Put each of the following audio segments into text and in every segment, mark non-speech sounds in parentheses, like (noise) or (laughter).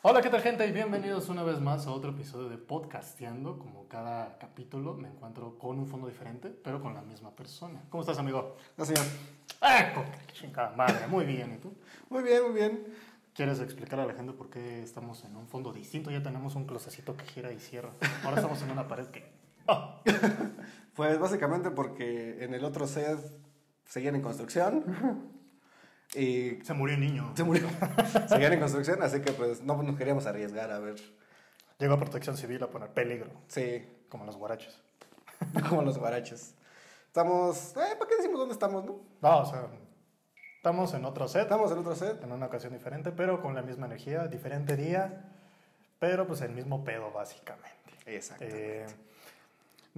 Hola, ¿qué tal gente? Y bienvenidos una vez más a otro episodio de Podcasteando. Como cada capítulo me encuentro con un fondo diferente, pero con la misma persona. ¿Cómo estás, amigo? ¡Ah, con qué chingada madre! Muy bien, ¿y tú? Muy bien, muy bien. ¿Quieres explicar a la gente por qué estamos en un fondo distinto? Ya tenemos un closecito que gira y cierra. Ahora estamos en una pared que... ¡Ah! (laughs) Pues básicamente porque en el otro set seguían en construcción. (laughs) Y Se murió un niño. se murió. (laughs) seguían en construcción, así que pues no nos queríamos arriesgar a ver. Llegó a Protección Civil a poner peligro, Sí, como los guarachos. (laughs) como los guaraches. Estamos. Eh, ¿Para qué decimos dónde estamos, no? No, o sea, estamos en otro set. Estamos en otro set. en una ocasión diferente, pero con la misma energía, diferente día, pero pues el mismo pedo básicamente. Exactamente. Eh,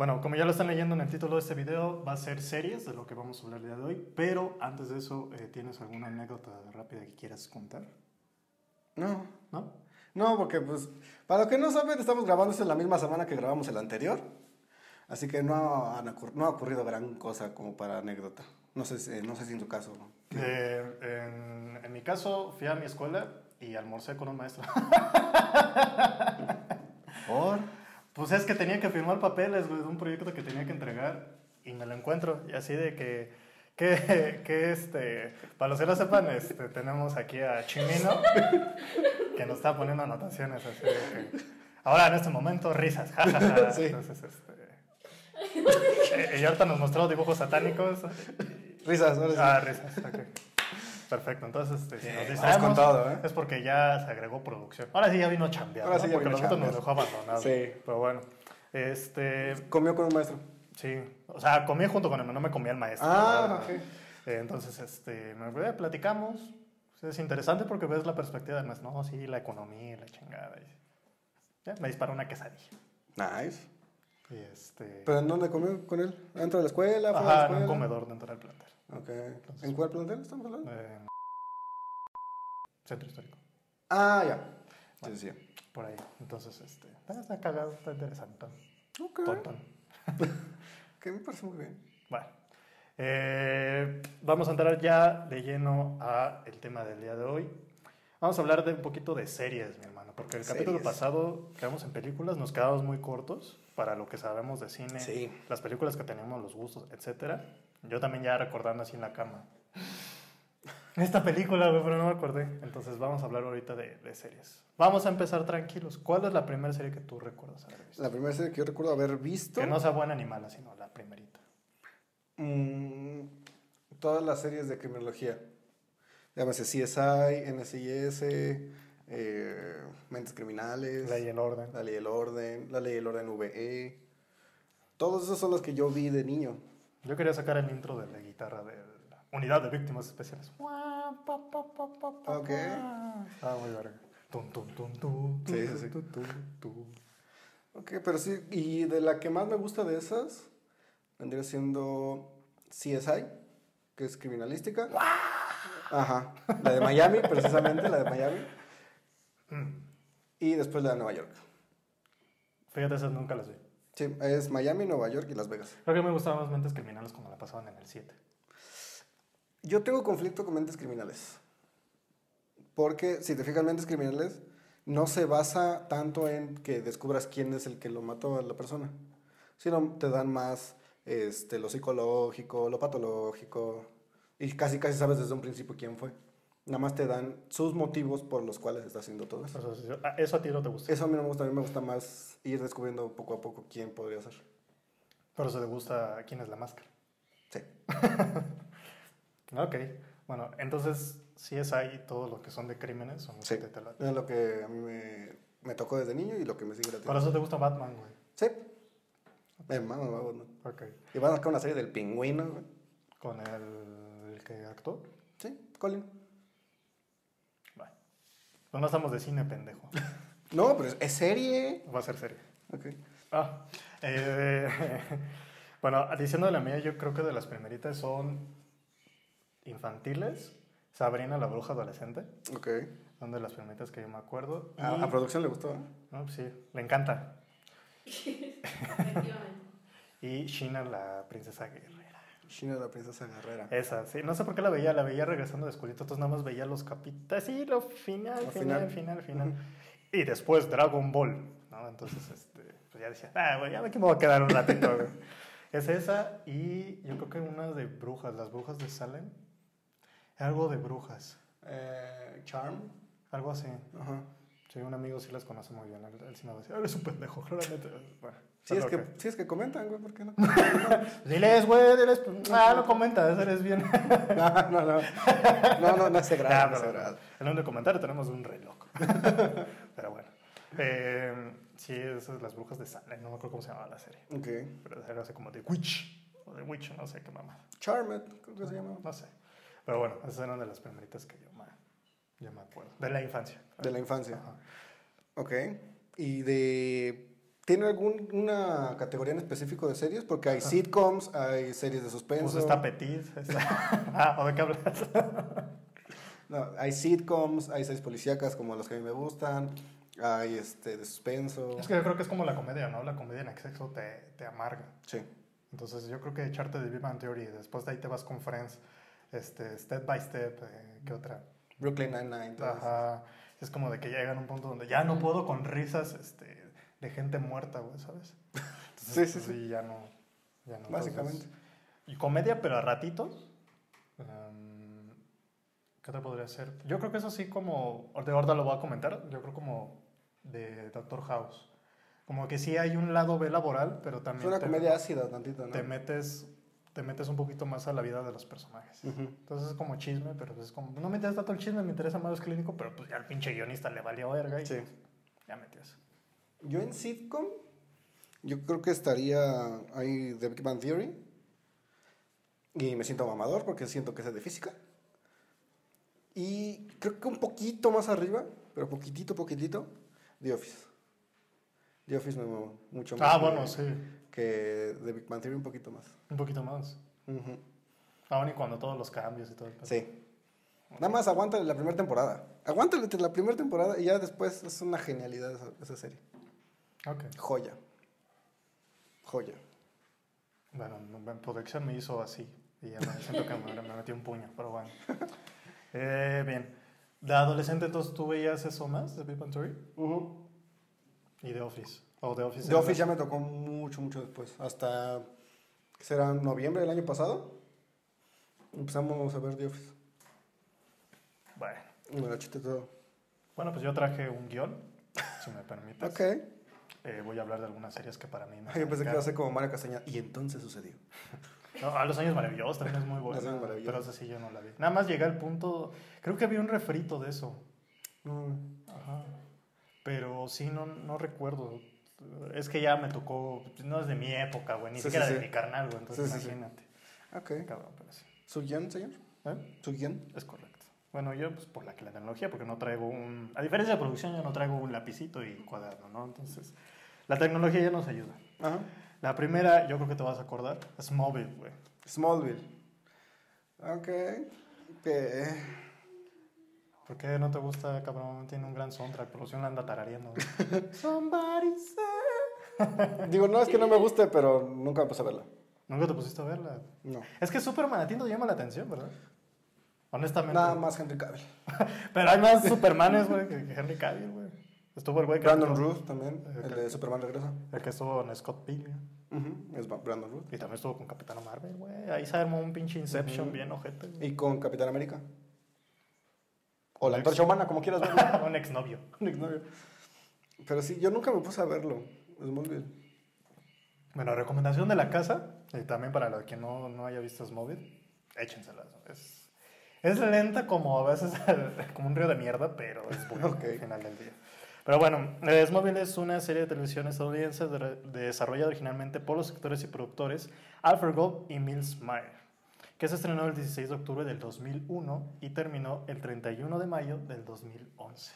bueno, como ya lo están leyendo en el título de este video, va a ser series de lo que vamos a hablar el día de hoy, pero antes de eso, eh, ¿tienes alguna anécdota rápida que quieras contar? No. ¿No? No, porque pues, para los que no saben, estamos grabando esto en la misma semana que grabamos el anterior. Así que no, han ocur- no ha ocurrido gran cosa como para anécdota. No sé, si- no sé si en tu caso. Eh, en, en mi caso, fui a mi escuela y almorcé con un maestro. ¿Por? Pues es que tenía que firmar papeles, güey, de un proyecto que tenía que entregar y me lo encuentro. Y así de que, que, (laughs) que este, para los que no sepan, este, tenemos aquí a Chimino, (laughs) que nos está poniendo anotaciones así de que, ahora en este momento, risas, (laughs) jajaja. Sí. Entonces, este, eh, y ahorita nos mostró dibujos satánicos. Risas, ahora sí. Ah, risas, ok. Perfecto, entonces este, si nos distraemos, con todo, ¿eh? es porque ya se agregó producción. Ahora sí ya vino a chambear, Ahora sí ya porque vino nosotros nos dejó abandonados. Sí. Pero bueno, este, Comió con un maestro. sí, o sea, comí junto con él, no me comía el maestro. Ah, ¿verdad? ok. Eh, entonces, este, me eh, platicamos. Es interesante porque ves la perspectiva del maestro. No, sí, la economía y la chingada. y- ya, me disparó una quesadilla. Nice. Y este, ¿Pero en dónde comió con él? ¿Dentro de la escuela? ¿Fuera de la ajá, en un escuela? comedor dentro del plantel. Ok. ¿En cuál plantel estamos hablando? Eh, centro histórico. Ah, ya. Sí, sí. por ahí. Entonces, este, está, cagado, está interesante. Ok. (laughs) Que me parece muy bien. Bueno, eh, vamos a entrar ya de lleno a el tema del día de hoy. Vamos a hablar de un poquito de series, mi hermano, porque el capítulo Series. pasado quedamos en películas, nos quedamos muy cortos para lo que sabemos de cine, Sí. las películas que tenemos, los gustos, etcétera. Yo también ya recordando así en la cama. (laughs) Esta película, pero no me acordé. Entonces vamos a hablar ahorita de, de series. Vamos a empezar tranquilos. ¿Cuál es la primera serie que tú recuerdas haber visto? La primera serie que yo recuerdo haber visto. Que no sea buena ni mala, sino la primerita. mm, todas las series de criminología. Llámese CSI, NCIS, eh, Mentes Criminales. Ley y el orden. La Ley y el Orden. La Ley y el Orden VE. Todos esos son los que yo vi de niño. Yo quería sacar el intro de la guitarra de la unidad de víctimas especiales. Ok. Ah, muy verga. Tum, tum, tum, tum, Sí, sí, sí. Ok, pero sí. Y de la que más me gusta de esas, vendría siendo CSI, que es criminalística. Ajá. La de Miami, precisamente, la de Miami. Mm. Y después la de Nueva York. Fíjate, esas nunca las vi. Sí, es Miami, Nueva York y Las Vegas. Creo que me gustaban más Mentes Criminales cuando la pasaban en el 7. Yo tengo conflicto con mentes criminales. Porque si te fijas, mentes criminales no se basa tanto en que descubras quién es el que lo mató a la persona, sino te dan más este, lo psicológico, lo patológico, y casi casi sabes desde un principio quién fue. Nada más te dan sus motivos por los cuales está haciendo todo eso. Eso, eso- ah, eso a ti no te gusta. Eso a mí no me gusta, a mí me gusta más ir descubriendo poco a poco quién podría ser. Pero se te gusta quién es la máscara. Sí. (laughs) Ok. Bueno, entonces, si es ahí todo lo que son de crímenes, son Sí. te late. Es lo que a mí me, me tocó desde niño y lo que me sigue latiendo. Por eso te gusta Batman, güey. Sí. Me mama Batman. Ok. Y van a sacar una serie del pingüino, güey. Con el, el que actuó. Sí, Colin. Bueno. No, no estamos de cine, pendejo. (laughs) No, pero es, serie. Va a ser serie. Ok. Ah, eh, (laughs) bueno, diciendo de la mía, yo creo que de las primeritas son infantiles. Sabrina la bruja adolescente. Ok. Son de las primeritas que yo me acuerdo. A, Y- a producción le gustó, no, pues sí, le encanta. (laughs) Y Shina la princesa guerrera. China la princesa guerrera. Esa, sí. No sé por qué la veía, la veía regresando de escuelita, entonces nada más veía los capítulos. Sí, lo final, Lo final, final. final, final. Y después Dragon Ball, ¿no? Entonces, este, pues ya decía, ah, güey, ya me voy a quedar un ratito, güey. (laughs) Es esa y yo creo que una de brujas, las brujas de Salem. Algo de brujas, Eh, Charm. algo así. Ajá. Sí, un amigo sí las conoce muy bien. Él, él sí me decía, eres un pendejo, (laughs) claramente. Bueno, Si es, que, si es que comentan, güey, ¿por qué no? (laughs) Diles, güey, diles. Ah, no comentas, eres bien. (laughs) no, no, no. No, no, no hace Ya, grado. (laughs) no pero grado. en un comentario tenemos un reloj. pero bueno. Eh, sí, esas son las brujas de Salem, no me acuerdo cómo se llamaba la serie. Ok. Pero era así como de Witch. O de Witch, no sé qué mamá. Charmed, creo que se llama. No sé. Pero bueno, esas eran de las primeritas que yo me, yo me acuerdo. De la infancia. De la infancia. Ajá. Ok. ¿Y de... ¿Tiene alguna categoría en específico de series? Porque hay sitcoms, hay series de suspenso. Pues está Petit. está- (laughs) ah, ¿o de qué hablas? (laughs) No, hay sitcoms, hay series policíacas como las que a mí me gustan, hay este de suspenso. Es que yo creo que es como la comedia, ¿no? La comedia en exceso te, te amarga. Sí. Entonces yo creo que echarte de Big Bang Theory, después de ahí te vas con Friends, este, Step by Step, eh, ¿qué otra? Brooklyn Nine-Nine. Ajá. Es como de que llegan a un punto donde ya no puedo con risas este, de gente muerta, güey, ¿sabes? (laughs) Entonces, Sí, sí, pues, ya no. Ya no. Básicamente. Entonces, y comedia, pero a ratitos. em, ¿Qué te podría ser? Yo creo que eso sí, como. De ahorita lo voy a comentar. Yo creo como de Doctor House. Como que sí hay un lado B laboral, pero Es también. una te- comedia ácida tantito, ¿no? te metes te metes un poquito más a la vida de los personajes. Ujú. Entonces es como chisme, pero es como no me interesa tanto el chisme, me interesa más el clínico, pero pues ya al pinche guionista le valió verga y Sí. ya metió eso. Yo en sitcom, yo creo que estaría ahí The Big Bang Theory. Y me siento mamador porque siento que es de física. Y creo que un poquito más arriba, pero poquitito, poquitito, The Office. The Office me mueve mucho más. Ah, bueno, sí, Que The Big Bang Theory un poquito más. un poquito más. Ujú. Aún y cuando todos los cambios y todo el. Sí. Nada más aguántale la primera temporada. Aguántale la primera temporada y ya después es una genialidad esa, esa serie. Ok. Joya. Joya. Bueno, en me hizo así y ya me siento que me, me metí un puño, pero bueno. (laughs) Eh, bien. De adolescente entonces tú veías eso más de Big Bang Theory y The Office. O The Office. The Office ya me tocó mucho, mucho después. Hasta, ¿qué será? ¿Noviembre del año pasado? Empezamos a ver The Office. Bueno. Me lo todo. Bueno, pues yo traje un guion, si me permites. Ok. Eh, voy a hablar de algunas series que para mí me (laughs) Yo pensé que iba a ser como Mario Castañeda. Y entonces sucedió. No, a Los Años Maravillosos también es muy buena. Los Años Maravillosos. Pero esa sí yo no la vi. Nada más llegué al punto... Creo que había un refrito de eso. Ajá. Pero sí, no, no recuerdo. Es que ya me tocó... No es de mi época, güey. Ni Sí, siquiera sí, de sí. mi carnal, güey. Entonces imagínate. Ok. Cabrón, pero sí. ¿Su guion, señor? ¿Eh? ¿Su guion? Es correcto. Bueno, yo pues por la, la tecnología, porque no traigo un... A diferencia de producción, yo no traigo un lapicito y cuaderno, ¿no? Entonces, la tecnología ya nos ayuda. Ajá. La primera, yo creo que te vas a acordar, Smallville, güey. Smallville. Ok. Que- ¿Por qué no te gusta, cabrón? Tiene un gran soundtrack, producción la anda tarareando. (laughs) Somebody say- Digo, no es que no me guste, pero nunca me puse a verla. Nunca te pusiste a verla. No. Es que Superman a ti no te llama la atención, ¿verdad? Honestamente. Nada más Henry Cavill. (laughs) Pero hay más Supermanes, güey, que Henry Cavill, güey. Estuvo el güey que... Brandon Ruth también, el de Superman Regresa. El que estuvo en Scott Pilgrim. Ujú, Es Brandon Ruth. Y también estuvo con Capitana Marvel, güey. Ahí se armó un pinche Inception bien ojete, güey. Y con Capitán América. O la antorcha humana, como quieras verlo. (laughs) un exnovio. Un exnovio. Pero sí, yo nunca me puse a verlo. Smallville. Bueno, recomendación de la casa, y también para los que no, no haya visto Smallville, échensela. Es, es lenta como a veces, (laughs) como un río de mierda, pero es buena Ok. al final del día. Pero bueno, eh, Smallville es una serie de televisión estadounidense de- desarrollada originalmente por los escritores y productores Alfred Gold y Mills Meyer, que se estrenó el 16 de octubre del 2001 y terminó el 31 de mayo del 2011.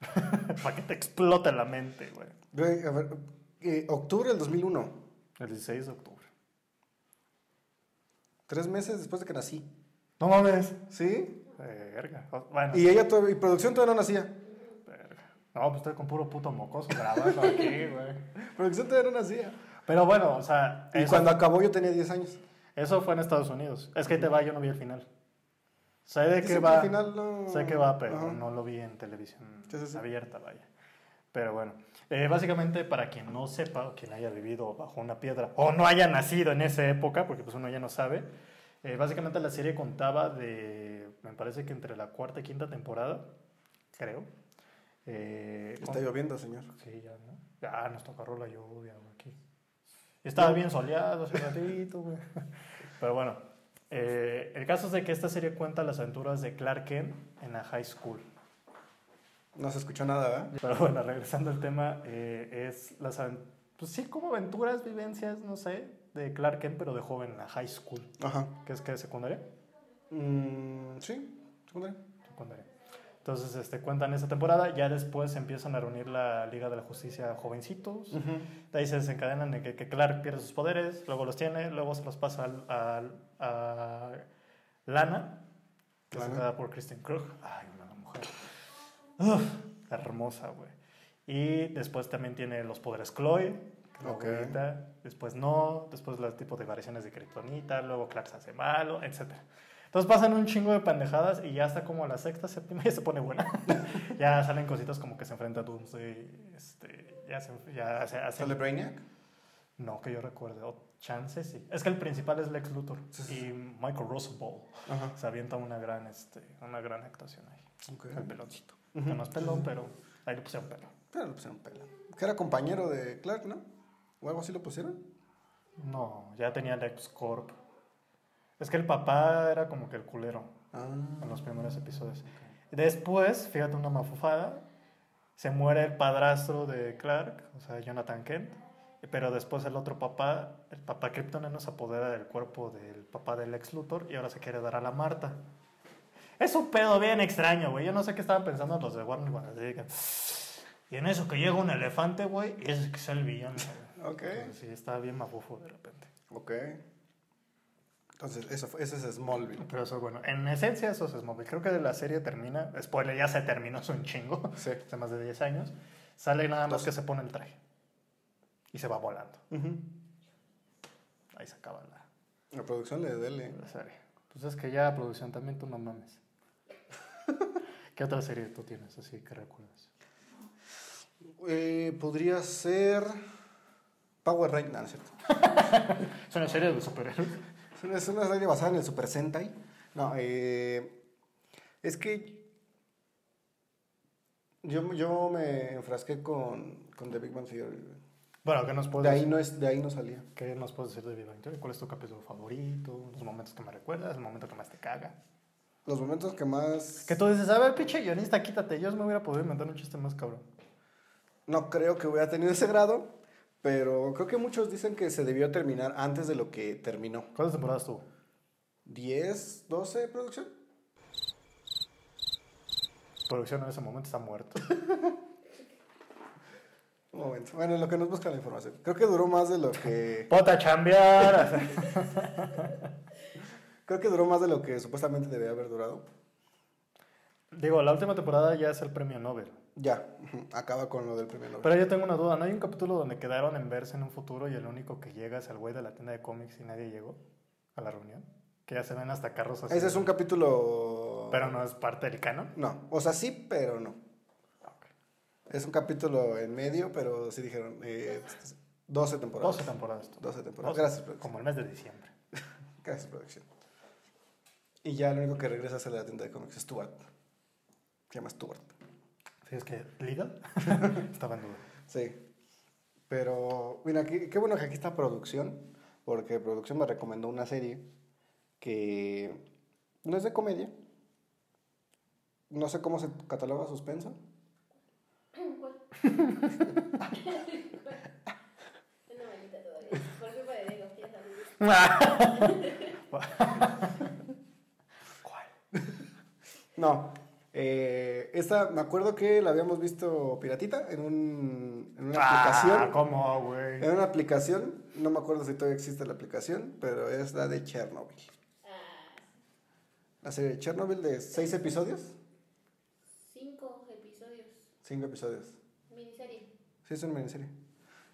(laughs) Para que te explote la mente, güey. Güey, a ver, eh, octubre del 2001. El 16 de octubre. Tres meses después de que nací. No mames. ¿Sí? Verga. Bueno, Y ella todavía, y producción todavía no nacía. verga. No, pues estoy con puro puto mocoso grabando aquí, (laughs) güey. Producción todavía no nacía. Pero bueno, o sea, Y cuando acabó yo tenía 10 años. eso fue en Estados Unidos. Es que ahí te va, yo no vi el final. Sé de qué que va. al final no- Sé que va, pero Ajá. no lo vi en televisión Sí, sí, sí. abierta, vaya. Pero bueno, eh, básicamente para quien no sepa o quien haya vivido bajo una piedra o no haya nacido en esa época, porque pues uno ya no sabe, eh, básicamente la serie contaba de, me parece que entre la cuarta y quinta temporada, creo. eh, Está con- lloviendo, señor. Sí, ya, ¿no? Ya nos tocó la lluvia, aquí. Estaba bien soleado hace ratito, güey. (laughs) Pero bueno, el caso es de que esta serie cuenta las aventuras de Clark Kent en la high school. No se escuchó nada, ¿verdad? Pero bueno, regresando al tema, eh, es las, pues sí, como aventuras, vivencias, no sé, de Clark Kent, pero de joven en la high school. Ajá. ¿Qué es que secundaria? Mm, sí, secundaria. secundaria. Entonces, este, cuentan esa temporada, ya después empiezan a reunir la Liga de la Justicia jovencitos. De ahí se desencadenan de que, que Clark pierde sus poderes, luego los tiene, luego se los pasa a Lana, que Lana. queda por Kristen Krug. Ay, una mujer. Uf, hermosa, güey. Y después también tiene los poderes Chloe, que es la Ok. abuelita. Después no, después los tipos de variaciones de Kryptonita, luego Clark se hace malo, etc. Entonces pasan un chingo de pendejadas y ya hasta como la sexta, séptima (laughs) ya se pone buena. (laughs) ya salen cositas como que se enfrenta a Doomsday, este, ya se, ya se hacen ¿Sale Brainiac? no, que yo recuerde. O chance, sí. Es que el principal es Lex Luthor. Sí, sí, Y Michael Rosenbaum. Se avienta una gran, este, una gran actuación ahí. Ok. El peloncito. Que no es pelón, pero ahí le pusieron pelo. Pero le pusieron pela. Que era compañero de Clark, ¿no? ¿O algo así lo pusieron? No, ya tenía Lex Corp. Es que el papá era como que el culero Ah. en los primeros episodios. Después, fíjate una mafufada, se muere el padrastro de Clark, o sea, Jonathan Kent. Pero después el otro papá, el papá Kryptoniano, se apodera del cuerpo del papá del ex Luthor y ahora se quiere dar a la Marta. Es un pedo bien extraño, güey. Yo no sé qué estaban pensando los de Warner cuando. Y en eso que llega un elefante, güey, y ese que es el villano. güey. Ok. Entonces, sí, está bien mafufo de repente. Ok. Entonces, eso, ese es Smallville. Pero eso, bueno, en esencia eso es Smallville. Creo que la serie termina, spoiler, ya se terminó hace un chingo, Sí. (laughs) hace más de 10 años. Sale nada más que se pone el traje. Y se va volando. Ujú. Ahí se acaba la, La producción le dele. la serie. Pues es que ya producción también tú no mames. ¿Qué otra serie tú tienes así que recuerdas? Eh, podría ser Power Rangers. No, es cierto. (laughs) Es una serie de superhéroes. Es una- serie basada en el Super Sentai. No, eh, es que yo, yo me enfrasqué con, con The Big Bang Theory. Bueno, ¿qué nos De puedes ahí decir? no, es, de ahí no salía. ¿Qué nos puedes decir de Big Bang Theory? ¿Cuál es tu capítulo favorito? ¿Los momentos que me recuerdas? ¿El momento que más te caga? Los momentos que más... Que tú dices, a ver, pinche guionista, quítate. Yo me hubiera podido inventar un chiste más cabrón. No creo que hubiera tenido ese grado, pero creo que muchos dicen que se debió terminar antes de lo que terminó. ¿Cuántas temporadas tuvo? ¿10, 12 producción? Producción en ese momento está muerto. (laughs) Un momento. Bueno, en lo que nos busca la información. Creo que duró más de lo que... Pota chambear. (laughs) Creo que duró más de lo que supuestamente debía haber durado. Digo, la última temporada ya es el premio Nobel. Ya, acaba con lo del primer Nobel. Pero yo tengo una duda. ¿No hay un capítulo donde quedaron en verse en un futuro y el único que llega es el güey de la tienda de cómics y nadie llegó a la reunión? Que ya se ven hasta carros así. Ese es un capítulo... Pero no es parte del canon. No, o sea, sí, pero no. Es un capítulo en medio, pero sí dijeron eh, 12 temporadas. 12 temporadas. tú. 12 temporadas. 12, Gracias, producción. Como el mes de diciembre. (laughs) Gracias, producción. Y ya lo único que regresa es a la tienda de cómics, Stuart. Se llama Stuart. ¿Sí es que legal? (laughs) Estaba en duda. Sí. Pero, mira, qué, qué bueno que aquí está producción, porque producción me recomendó una serie que no es de comedia. No sé cómo se cataloga suspenso. ¿Cuál? Es una manita todavía. Por culpa de Diego, ya sabes. ¿Cuál? No. Eh, esta, me acuerdo que la habíamos visto piratita en, un, en una Ah, aplicación. ¿cómo, güey? En una aplicación, no me acuerdo si todavía existe la aplicación, pero es la de Chernobyl. Ah, La serie de Chernobyl de seis episodios. cinco episodios. Cinco episodios. Miniserie. Sí, es una miniserie.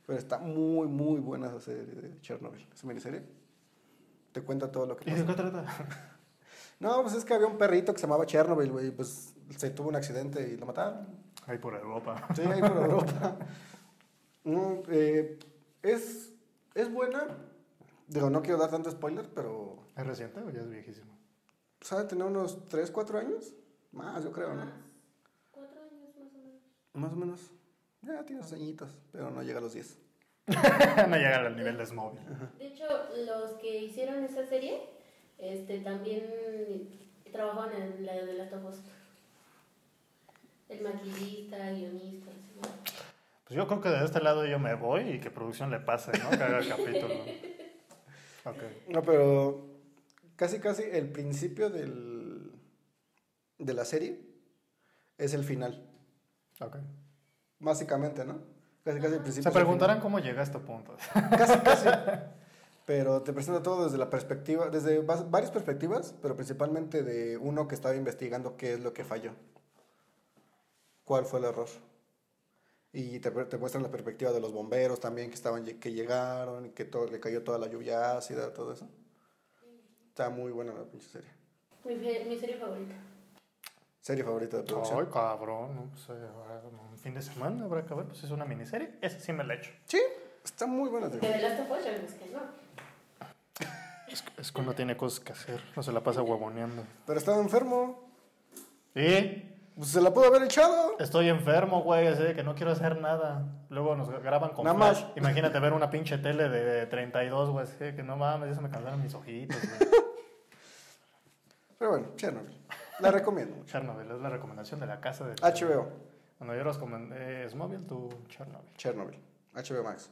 Pero está muy, muy buena esa serie de Chernobyl. Esa miniserie. Te cuenta todo lo que ¿Y de pasa. qué trata? (laughs) No, pues es que había un perrito que se llamaba Chernobyl, güey. y Pues se tuvo un accidente y lo mataron. Ahí por Europa. Sí, ahí por Europa. Mm, eh, es, es buena. Digo, no quiero dar tanto spoiler, pero. ¿Es reciente o ya es viejísimo? ¿Sabe tener unos 3, 4 años? Más, yo creo, ¿no? Más. Cuatro años más o menos. Más o menos. Ya tiene sus añitos, pero no llega a los 10. (laughs) no llega al nivel de Smóvil. De hecho, los que hicieron esa serie este, también trabajaban en la de Last of Us. El maquillista, guionista. ¿sí? Pues yo creo que de este lado yo me voy y que producción le pase, ¿no? Que haga el capítulo. (laughs) Ok. No, pero casi, casi el principio del, de la serie es el final. Ok. Básicamente, ¿no? Casi, casi el principio. Se el preguntarán cómo llega a este punto. Casi, casi. (laughs) Pero te presenta todo desde la perspectiva, desde varias perspectivas, pero principalmente de uno que estaba investigando qué es lo que falló. ¿Cuál fue el error? Y te, te muestran la perspectiva de los bomberos también que estaban que llegaron y que todo, le cayó toda la lluvia ácida, todo eso. Está muy buena la pinche serie. Mi, mi serie favorita. Serie favorita de producción. Ay, cabrón. No, pues, un fin de semana habrá que ver. Pues es una miniserie. Esa sí me la echo. Sí, está muy buena. de Last of Us ya que no. Es, es que uno tiene cosas que hacer. No se la pasa huevoneando. Pero estaba enfermo. Y Pues se la pudo haber echado. estoy enfermo, güey. Así de que no quiero hacer nada. Luego nos graban con Nada flash. más. Imagínate ver una pinche tele de 32, güey. Así que no mames, ya se me cansaron mis ojitos, güey. Pero bueno, Chernobyl. La recomiendo. Chernobyl es la recomendación de la casa de. HBO. Cuando yo los recomendé Smóvil, tú Chernobyl. Chernobyl. HBO Max.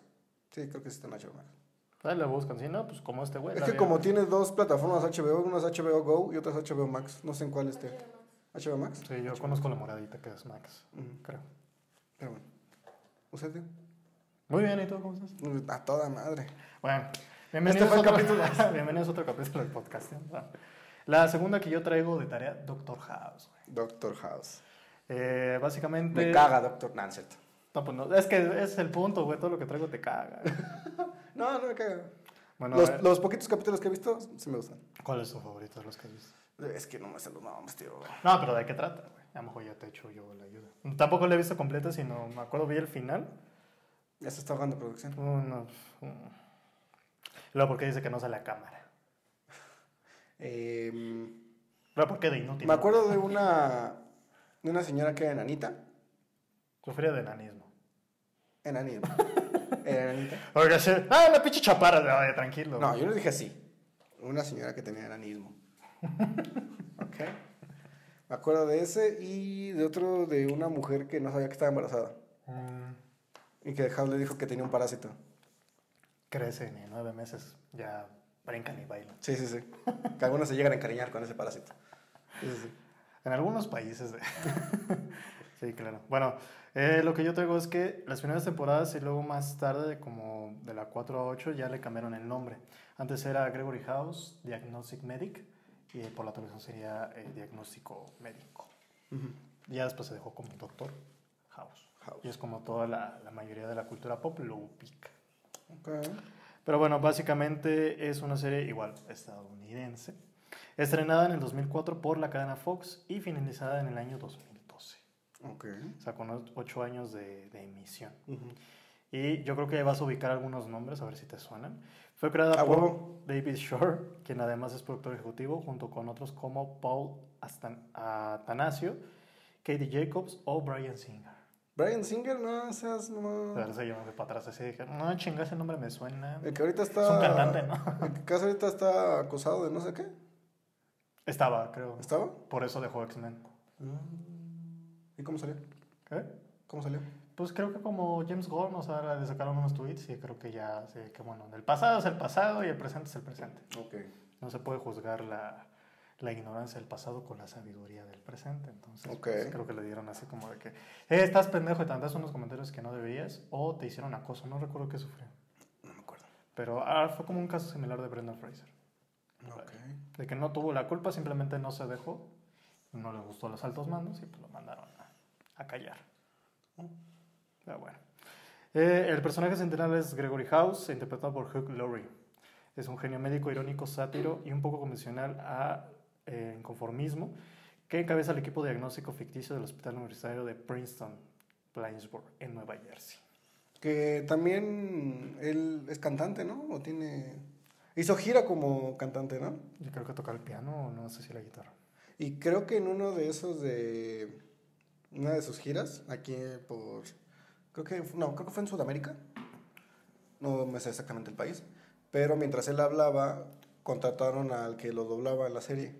Sí, creo que sí está en HBO Max. Ahí le buscan. Si no, pues como este güey. Es la que como tiene dos plataformas HBO, una es HBO Go y otra es HBO Max. No sé en cuál esté. HBO Max. Sí, yo conozco la moradita que es Max, creo. Pero bueno. ¿Usted? tío? Muy bien, ¿y tú cómo estás? A toda madre. Bueno, bienvenidos, Este fue el otro, (laughs) bienvenidos a otro capítulo del podcast. ¿eh? La segunda que yo traigo de tarea, Doctor House. güey. Doctor House. Eh, básicamente... Me caga Doctor Nanset. No, pues no, es que es el punto, güey. Todo lo que traigo te caga. No, no me caga. Bueno, los, los poquitos capítulos que he visto sí me gustan. ¿cuál es tu favorito de los que has visto? Es que no me sé los nombres, tío. güey. No, pero ¿de qué trata, güey? A lo mejor ya te echo yo la ayuda. Tampoco la he visto completa, sino me acuerdo, vi el final. Ya se está ahogando producción. Uno, mm. Luego, ¿por qué dice que no sale a cámara? Eh, Luego, ¿por qué de inútil? me acuerdo de una, de una señora que era enanita. Sufría de enanismo. Enanita. (laughs) Enanita. Oiga, sí. Ah, la pinche chaparra. Tranquilo. No, yo no dije así. Una señora que tenía enanismo. (laughs) ok. Me acuerdo de ese y de otro de una mujer que no sabía que estaba embarazada. Mm, Y que House le dijo que tenía un parásito. crecen y nueve meses ya brincan y bailan. Sí, sí, sí. Que algunos se llegan a encariñar con ese parásito. Sí, sí, sí. En algunos países. de- (laughs) sí, claro. Bueno, eh, lo que yo traigo es que las primeras temporadas y luego más tarde, como de la 4 a 8, ya le cambiaron el nombre. Antes era Gregory House, Diagnostic Medic, y por la televisión sería eh, Diagnóstico Médico. Ujú. Y ya después se dejó como Doctor House. House. Y es como toda la, la mayoría de la cultura pop lo ubica. Ok. Pero bueno, básicamente es una serie igual estadounidense, estrenada en el 2004 por la cadena Fox y finalizada en el año 2012. Ok. O sea, con ocho años de, de emisión. Ujú. Y yo creo que vas a ubicar algunos nombres, a ver si te suenan. Fue creada A por. David Shore, quien además es productor ejecutivo, junto con otros como Paul Astan- Atanasio, Katie Jacobs o Brian Singer. Brian Singer, no seas no. se yo me fui para atrás así dije, no, chinga, ese nombre me suena. El que ahorita está. Es un cantante, ¿no? (laughs) El que casi ahorita está acusado de no sé qué. Estaba, creo. ¿Estaba? Por eso dejó X-Men. ¿Y cómo salió? ¿Qué? ¿Cómo salió? Pues creo que como James Gunn, o sea, le sacaron unos tweets y creo que ya, que bueno, el pasado es el pasado y el presente es el presente. Ok. No se puede juzgar la, la ignorancia del pasado con la sabiduría del presente. Entonces, Ok. pues, creo que le dieron así como de que, eh, estás pendejo y te andas unos comentarios que no deberías o te hicieron acoso. No recuerdo qué sufrió. No me acuerdo. Pero ah, fue como un caso similar de Brendan Fraser. Ok. De que no tuvo la culpa, simplemente no se dejó. No le gustó los altos mandos y pues lo mandaron a, callar. Pero bueno. Eh, el personaje central es Gregory House, interpretado por Hugh Laurie. Es un genio médico, irónico, sátiro y un poco convencional a eh, conformismo que encabeza el equipo diagnóstico ficticio del Hospital Universitario de Princeton, Plainsboro, en Nueva Jersey. Que también él es cantante, ¿no? O tiene... Hizo gira como cantante, ¿no? Yo creo que toca el piano o no sé si la guitarra. Y creo que en uno de esos de... Una de sus giras, aquí por... Creo que... No, creo que fue en Sudamérica. No me sé exactamente el país. Pero mientras él hablaba, contrataron al que lo doblaba en la serie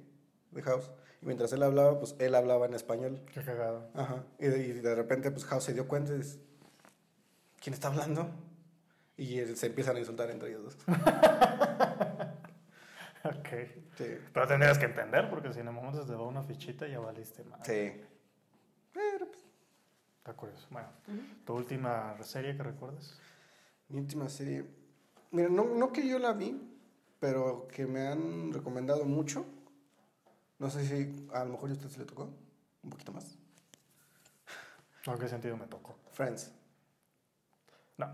de House. Y mientras él hablaba, pues él hablaba en español. Qué cagado. Ajá. Y de, y de repente, pues House se dio cuenta y dice, ¿quién está hablando? Y él- se empiezan a insultar entre ellos dos. (laughs) Ok. Sí. Pero tendrías que entender, porque si en el momento se te va una fichita, ya valiste más. Sí. Pero, pues, Está curioso. Bueno, ¿tu última serie que recuerdes? mi última serie. Mira, no, no que yo la vi, pero que me han recomendado mucho. No sé si a lo mejor a usted se le tocó. Un poquito más. ¿No qué sentido me tocó? Friends. No.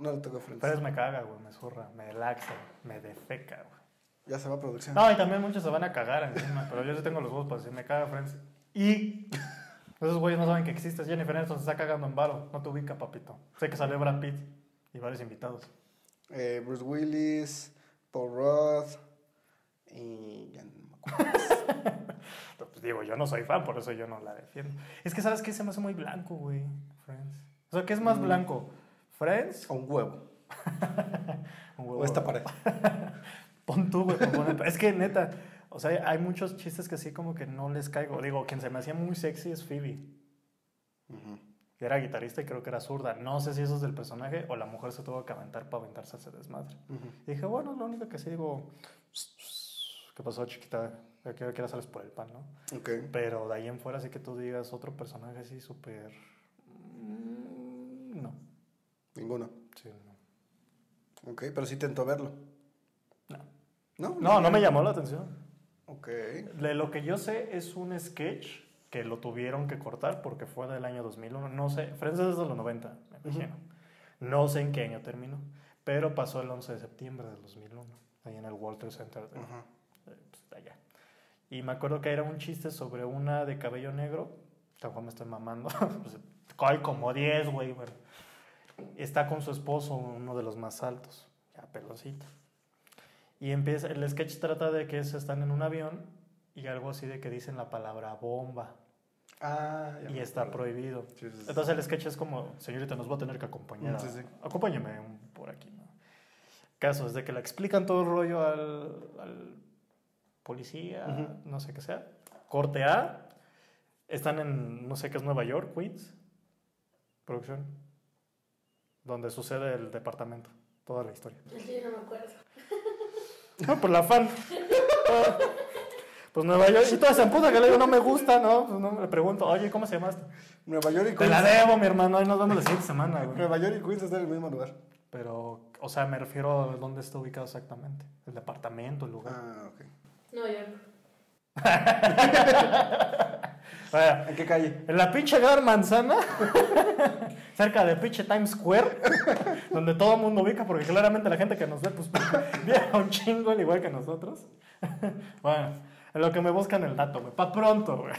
No le tocó Friends. Friends me caga, güey, me zurra, me laxa, me defeca, güey. Ya se va a producción. No, y también muchos se van a cagar encima, pero yo sí tengo los huevos para decir, me caga Friends. Y esos güeyes no saben que existes. Jennifer Aniston se está cagando en varo, no te ubica, papito. Sé que salió Brad Pitt y varios invitados. Eh, Bruce Willis, Paul Roth y ya no me acuerdo. (laughs) Pues, digo, yo no soy fan, por eso yo no la defiendo. Es que, ¿sabes qué? Se me hace muy blanco, güey, Friends. O sea, ¿qué es más blanco? ¿Friends? O un huevo. (laughs) Un huevo. O esta pared. (laughs) Pon tú, güey. Es que neta, o sea, hay muchos chistes que así como que no les caigo. Digo, quien se me hacía muy sexy es Phoebe. Que Era guitarrista y creo que era zurda. No sé si eso es del personaje o la mujer se tuvo que aventar para aventarse ese desmadre. Y dije, bueno, lo único que sí digo, ¿qué pasó, chiquita? ¿A hora quieras sales por el pan, no? Ok. Pero de ahí en fuera sí que tú digas otro personaje así súper... mm, No, Ninguno. sí, no. Ok, pero sí tentó verlo. No. ¿No? No, no me llamó la atención. De lo que yo sé es un sketch que lo tuvieron que cortar porque fue del año 2001. No sé, Friends es de los 90, me imagino. No sé en qué año terminó, pero pasó el 11 de septiembre del 2001, ahí en el Walter Center de, Ajá. de, pues, de allá. Y me acuerdo que era un chiste sobre una de cabello negro. Tampoco me estoy mamando. (laughs) pues, Hay como 10, güey. Bueno. Está con su esposo, uno de los más altos, ya pelosito. Y empieza, el sketch trata de que se están en un avión y algo así de que dicen la palabra bomba Ah, ya y está acuerdo. prohibido. Sí, sí, sí. Entonces el sketch es como, señorita, nos va a tener que acompañar. a- Sí, sí. Acompáñeme por aquí, ¿no? Caso es de que le explican todo el rollo al, al policía, no sé qué sea. Corte A, están en, no sé qué es Nueva York, Queens, producción, donde sucede el departamento, toda la historia. Sí, no me acuerdo. No, por la fan. Pues Nueva York, y toda esa puta que le digo, no me gusta, ¿no? Pues no, le pregunto, oye, ¿cómo se llamaste? Nueva York y Te la Queens. debo, mi hermano, ahí nos vemos la siguiente semana, güey. Nueva York y Queens están en el mismo lugar. Pero, o sea, me refiero a dónde está ubicado exactamente. El departamento, el lugar. Ah, ok. Nueva York. (laughs) Vaya, ¿En qué calle? en la pinche Gran Manzana, (laughs) cerca de pinche Times Square, (laughs) donde todo el mundo ubica, porque claramente la gente que nos ve, pues, (laughs) viaja un chingo, al igual que nosotros. bueno, en lo que me buscan el dato, güey. Pa' pronto, güey.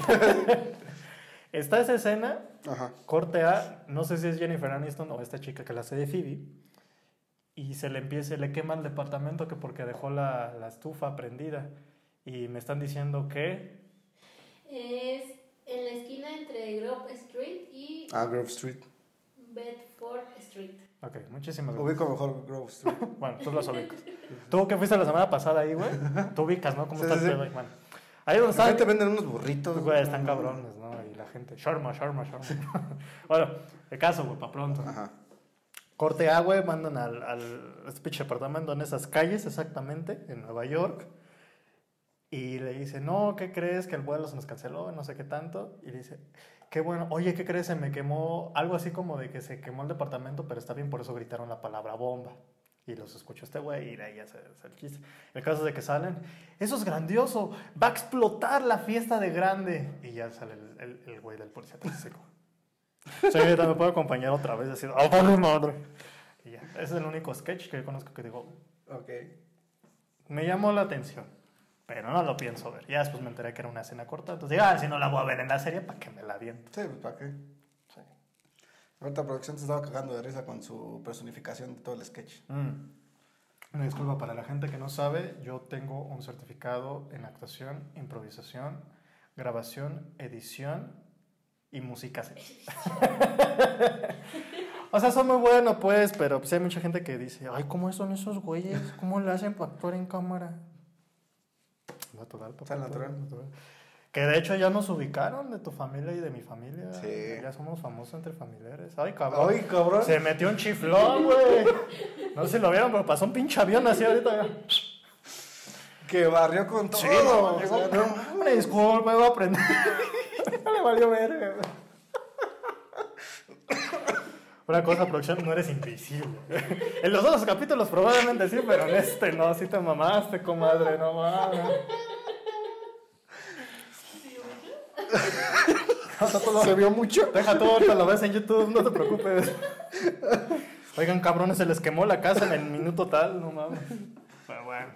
Está esa escena, Ajá. corte A, no sé si es Jennifer Aniston o esta chica que la hace de Phoebe, y se le empieza, le quema el departamento que porque dejó la, la estufa prendida. Y me están diciendo que Es en la esquina entre Grove Street y Ah, Grove Street. Bedford Street. Ok, muchísimas gracias. Ubico mejor Grove Street. (laughs) Bueno, tú las ubicas. Tú que fuiste la semana pasada ahí, güey. Tú ubicas, ¿no? ¿Cómo Sí, está el sí? Bueno, ahí donde están. te venden unos burritos. Güey, están cabrones, ¿no? Y la gente. Sharma, Sharma, Sharma. (laughs) bueno, el caso, güey, para pronto. Ajá. Corte A, güey, mandan al, al este pinche apartamento en esas calles, exactamente, en Nueva York. Y le dice, no, ¿qué crees? Que el vuelo se nos canceló, no sé qué tanto. Y le dice, qué bueno, oye, ¿qué crees? Se me quemó, algo así como de que se quemó el departamento, pero está bien, por eso gritaron la palabra bomba. Y los escuchó este güey y de ahí ya se, se el chiste. El caso es de que salen, eso es grandioso, va a explotar la fiesta de grande. Y ya sale el, el, el güey del policía tóxico. (laughs) Sí, también me puedo acompañar otra vez, decir, ¡ah, vale madre! Y ya, ese es el único sketch que yo conozco que digo, Ok. me llamó la atención, pero no lo pienso ver. Ya después me enteré que era una escena corta, entonces digo, ah, si no la voy a ver en la serie, ¿para que me la viento? Sí, pues ¿para qué? Sí. Ahorita producción se estaba cagando de risa con su personificación de todo el sketch. Mm. Una disculpa para la gente que no sabe, yo tengo un certificado en actuación, improvisación, grabación, edición y música. (laughs) o sea, son muy buenos, pues, pero pues hay mucha gente que dice, ay, ¿cómo son esos güeyes? ¿Cómo le hacen para actuar en cámara? Natural, papá, natural. Que de hecho ya nos ubicaron de tu familia y de mi familia. Sí. Ya somos famosos entre familiares. Ay, cabrón. ¡Ay, cabrón! Se metió un chiflón, güey. No sé si lo vieron, pero pasó un pinche avión así ahorita. Que barrió con todo. Sí, no, disculpa, voy a aprender. (laughs) Le valió güey. Una cosa, producción, no eres invisible. (laughs) En los otros capítulos probablemente sí, pero en este no, sí te mamaste, comadre, no mames. (laughs) Se vio mucho. Deja todo, ahorita lo ves en YouTube, no te preocupes. Oigan, cabrones, se les quemó la casa en el minuto tal, no mames. Pero bueno.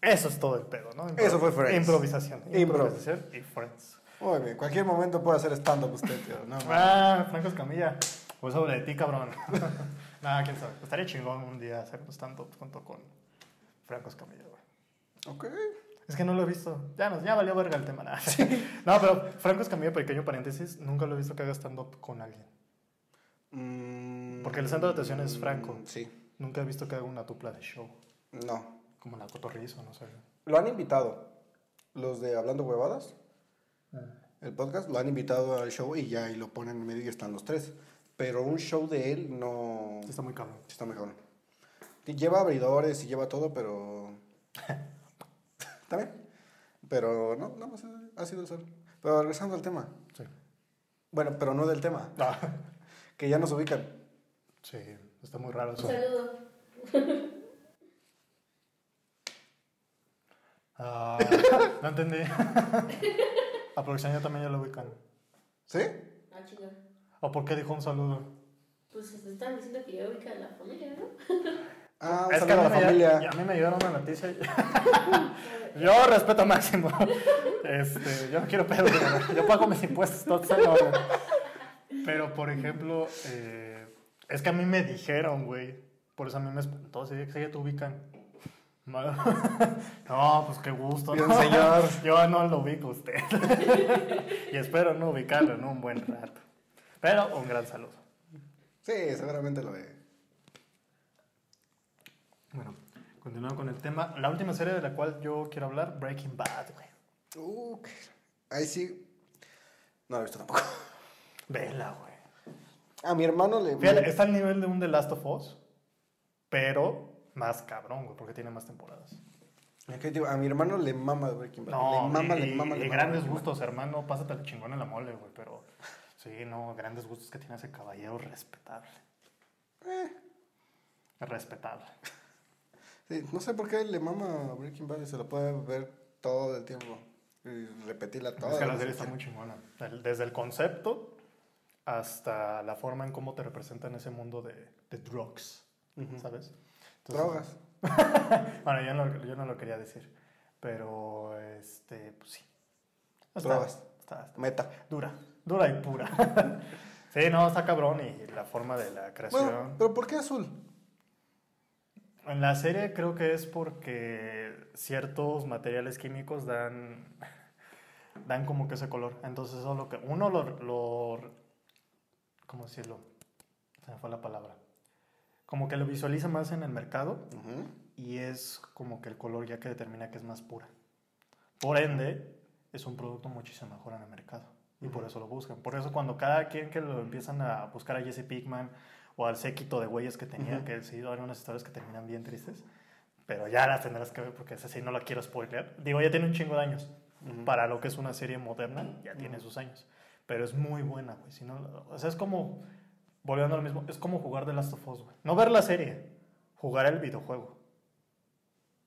Eso es todo el pedo, ¿no? Eso fue Friends. Improvisación. Impro. Improvisación y Friends. Muy bien, cualquier momento puede hacer stand-up usted, tío. No. Ah, Franco Escamilla. Pues sobre ti, cabrón. (laughs) Nada, quién sabe. Estaría chingón un día hacer un stand-up junto con Franco Escamilla, güey. Ok. Es que no lo he visto. Ya, no, ya valió verga el tema. nada. (laughs) No, pero Franco Escamilla, pequeño paréntesis, nunca lo he visto que haga stand-up con alguien. Mm, Porque el centro de atención es Franco. Sí. Nunca he visto que haga una dupla de show. No. Como la cotorrizo, no sé. Lo han invitado. Los de Hablando Huevadas. El podcast, lo han invitado al show y ya y lo ponen en medio y están los tres. Pero un show de él no. Está muy cabrón. Está mejor. Y Lleva abridores y lleva todo, pero. (laughs) También. Pero no, nada más ha sido el sol. Pero regresando al tema. Sí. Bueno, pero no del tema. Ah, (laughs) Que ya nos ubican. sí, está muy raro Un eso. saludo. Ah, (laughs) no entendí. A también ya lo ubican. ¿Sí? Ah, chinga. ¿O por qué dijo un saludo? Pues están diciendo que ya ubica a la familia, ¿no? Ah, Es que a la me, familia. ya- a mí me llegaron una noticia. (laughs) Yo respeto máximo. Este, yo no quiero pedo. güey. Yo pago mis impuestos. Güey. Pero, por ejemplo, eh, es que a mí me dijeron, güey. Por eso a mí me espantó. Sí, que ya te ubican. (laughs) No, pues qué gusto. Bien, ¿no? señor. (laughs) Yo no lo ubico a usted. (laughs) y espero no ubicarlo en un buen rato. Pero un gran saludo. Sí, seguramente lo ve. Bueno, continuando con el tema. La última serie de la cual yo quiero hablar, Breaking Bad, güey. Uh, ahí sí. No lo he visto tampoco. Vela, güey. A mi hermano le. Fíjate, está al nivel de un The Last of Us, pero más cabrón, güey, porque tiene más temporadas. A mi hermano le mama Breaking Bad. No, le mama, y, le mama, y le mama grandes gustos, hermano. Pásate el chingón en la mole, güey, pero sí, no, grandes gustos que tiene ese caballero respetable. Eh. Respetable. Sí, no sé por qué le mama Breaking Bad y se lo puede ver todo el tiempo. Y repetirla toda. es que la serie está muy chingona. Desde el concepto hasta la forma en cómo te representan ese mundo de, de drugs, Ujú. ¿sabes? Entonces- Drogas. (laughs) Bueno, yo no, yo no lo quería decir, pero este, pues sí. Está, Drogas. Está, está Meta. dura, dura y pura. (laughs) sí, no, está cabrón y la forma de la creación. Bueno, pero ¿por qué azul? En la serie creo que es porque ciertos materiales químicos dan, dan como que ese color. Entonces eso es lo que uno lo, lo ¿cómo decirlo? Se me fue la palabra. Como que lo visualiza más en el mercado Ujú. y es como que el color ya que determina que es más pura. Por ende, es un producto muchísimo mejor en el mercado y por eso lo buscan. Por eso cuando cada quien que lo empiezan a buscar a Jesse Pickman o al séquito de güeyes que tenía, Ujú. que sí, eran unas historias que terminan bien tristes, pero ya las tendrás que ver porque esa sí no la quiero spoiler. Digo, ya tiene un chingo de años. Para lo que es una serie moderna, ya tiene sus años. Pero es muy buena, güey. Si no, o sea, es como, volviendo a lo mismo, es como jugar The Last of Us, güey. No ver la serie, jugar el videojuego.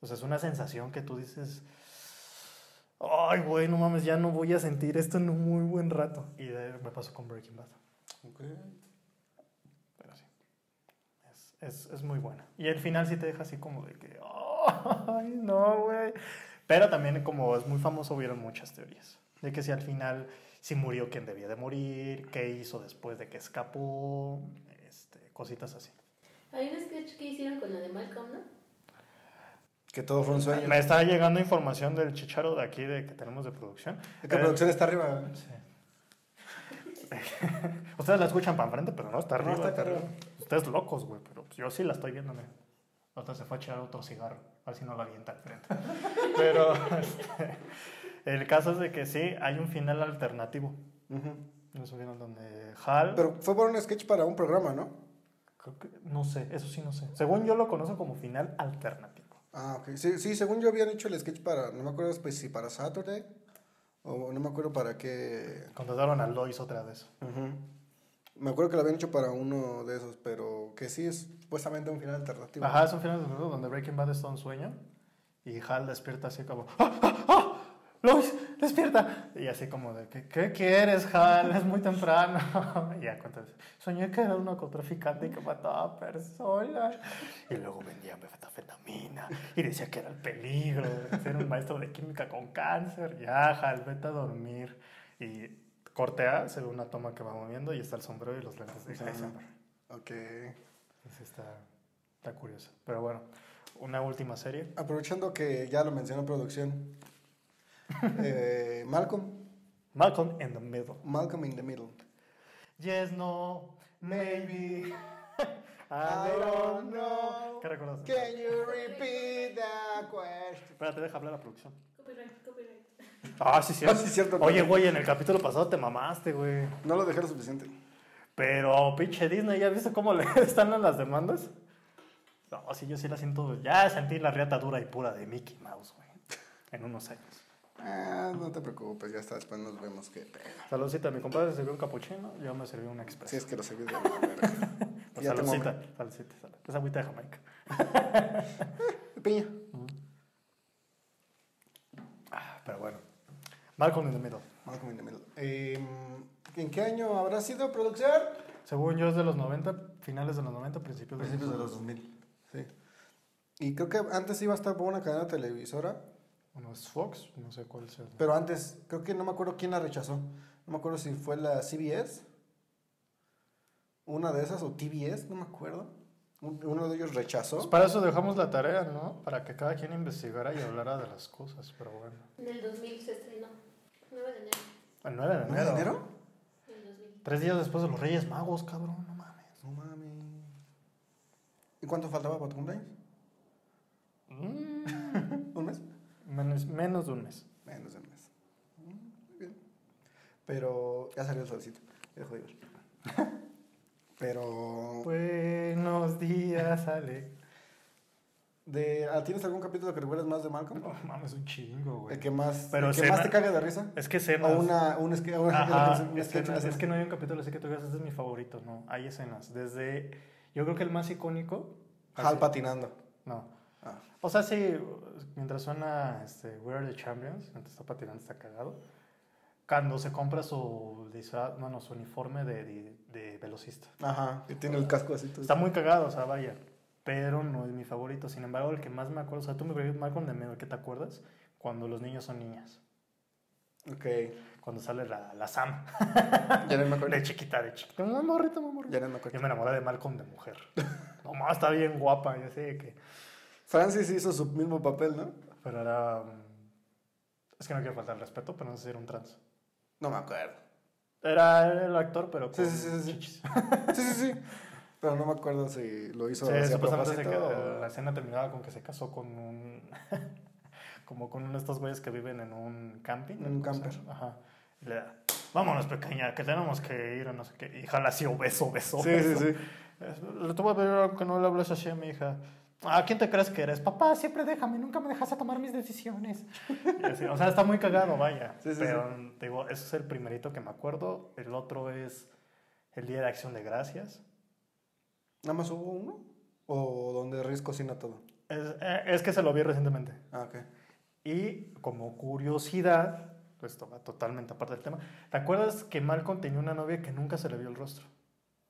O sea, es una sensación que tú dices, ay, güey, no mames, ya no voy a sentir esto en un muy buen rato. Y de me pasó con Breaking Bad. Ok. Pero sí. Es, es, es muy buena. Y el final sí te deja así como de que, (laughs) ay, no, güey. Pero también, como es muy famoso, hubieron muchas teorías. De que si al final, si murió quien debía de morir, qué hizo después de que escapó, este, cositas así. Hay un sketch que hicieron con la de Malcolm, ¿no? Que todo fue un sueño. Me está llegando información del chicharo de aquí, de que tenemos de producción. Es que Eh, producción está arriba. Sí. (laughs) Ustedes la escuchan para enfrente, pero no, está No, arriba. está está arriba. arriba. Ustedes locos, güey, pero yo sí la estoy viendo. mira. Otra se fue a echar otro cigarro, a ver si no la avienta al frente. (laughs) Pero este, el caso es de que sí, hay un final alternativo. Ujú. Es un final donde Hal... Pero fue por un sketch para un programa, ¿no? creo que- no sé, eso sí no sé. Según yo lo conozco como final alternativo. Ah, ok. Sí, sí, según yo habían hecho el sketch para, no me acuerdo pues, si para Saturday o no me acuerdo para qué. Contrataron a Lois otra vez. Ujú. Me acuerdo que lo habían hecho para uno de esos, pero que sí es supuestamente un final alternativo. Ajá, es un final alternativo donde Breaking Bad está en sueño y Hal despierta así como ¡Ah, ah, ah! ¡Lois, despierta! Y así como de ¿qué, qué quieres, Hal? Es muy temprano. (laughs) y ya cuenta, soñé que era un narcotraficante que mataba personas. Y luego vendía metafetamina y decía que era el peligro de ser un maestro de química con cáncer. Ya, Hal, vete a dormir. Y cortea, se ve una toma que va moviendo y está el sombrero y los lentes de. Heisenberg. Ok. Sí, está, está curioso. Pero bueno, una última serie. Aprovechando que ya lo mencionó producción. (laughs) eh, Malcolm. Malcolm in the Middle. Malcolm in the Middle. Yes, no, maybe. (laughs) I don't know. know. ¿Qué recuerdas? Can you repeat the question? Espérate, deja hablar la producción. Copyright, copyright. Ah, sí, sí. Ah, sí, cierto. Oye, güey, en el capítulo pasado te mamaste, güey. No lo dejé lo suficiente. Pero, pinche Disney, ¿ya viste cómo (laughs) le están en las demandas? No, sí, yo sí la siento. Ya sentí la riata dura y pura de Mickey Mouse, güey. En unos años. Ah, no te preocupes, ya está, después nos vemos pedo. Saludcita, mi compadre se sirvió un capuchino, yo me serví un express. Si es que lo seguí de la verga. (laughs) Pues ya saludcita, hambre. saludcita, salud. Es agüita de Jamaica. (laughs) Piña. Ah, pero bueno. Malcolm in the Middle. Malcolm in the Middle. Eh, ¿En qué año habrá sido producción? Según yo es de los 90, finales de los 90, principios de Principios de los 2000. Sí. Y creo que antes iba a estar por una cadena televisora, Bueno, es Fox, no sé cuál sea. pero antes, creo que no me acuerdo quién la rechazó. No me acuerdo si fue la CBS, una de esas, o TBS, no me acuerdo. Un- Uno de ellos Pues rechazó. para eso dejamos la tarea, ¿no? Para que cada quien investigara y hablara de las cosas, pero bueno. En el 2000 se estrenó. 9 de enero El 9 de ¿No enero. de enero? del 2000. Tres días después de los Reyes Magos, cabrón, no mames. No mames. ¿Y cuánto faltaba para tu cumpleaños? Mm. Menos, menos de un mes. Menos de un mes. Mm, Muy bien. Pero ya salió el solcito. Ya llover. (laughs) Pero. Buenos días, Ale. De, ah, ¿Tienes algún capítulo que recuerdes más de Malcolm? No mames, un chingo, güey. ¿El que más, Pero el que escena- más te caga de risa? Es que escenas. O una, una- Ajá, escenas. una Es que no hay un capítulo así que tú digas, este es mi favorito, no. Hay escenas. Desde. Yo creo que el más icónico. Hal patinando. No. O sea, sí, mientras suena este, We Are the Champions, mientras está patinando, está cagado. Cuando se compra su disfraz, no, no, su uniforme de, de, de velocista. Ajá, que tiene el casco así. todo. Está muy cagado, o sea, vaya. Pero no es mi favorito. Sin embargo, el que más me acuerdo, o sea, tú me preguntas Malcolm de medio, ¿qué te acuerdas? Cuando los niños son niñas. Ok. Cuando sale la, la Sam. (laughs) Ya no me acuerdo. De chiquita, de chiquita. Muy morrita, muy morrita. Ya no me acuerdo. Yo me enamoré de Malcolm de mujer. (laughs) No más, está bien guapa, ya sé que. Francis hizo su mismo papel, ¿no? Pero era. um, Es que no quiero faltar el respeto, pero no sé si era un trans. No me acuerdo. Era el actor, pero Sí, con sí, sí, sí. chichis. (laughs) Sí, sí, sí. Pero no me acuerdo si lo hizo Sí, supuestamente quedó- o- la escena terminaba con que se casó con un. (laughs) como con uno de estos güeyes que viven en un camping. Un ¿cómo se camper. llama? Ajá. Y le da, vámonos, pequeña, que tenemos que ir a no sé qué. Y jala así obeso, obeso. Sí, sí, obeso. sí. (laughs) Es- Le te voy a pedir algo que no le hables así a mi hija. ¿A quién te crees que eres? Papá, siempre déjame, nunca me dejas a tomar mis decisiones. (laughs) Así, o sea, está muy cagado, vaya. Sí, sí, Pero te digo, ese es el primerito que me acuerdo. El otro es el Día de Acción de Gracias. ¿Nada más hubo uno? ¿O donde Riz cocina todo? Es, eh, es que se lo vi recientemente. Ah, ok. Y como curiosidad, pues esto va totalmente aparte del tema, ¿te acuerdas que Malcolm tenía una novia que nunca se le vio el rostro?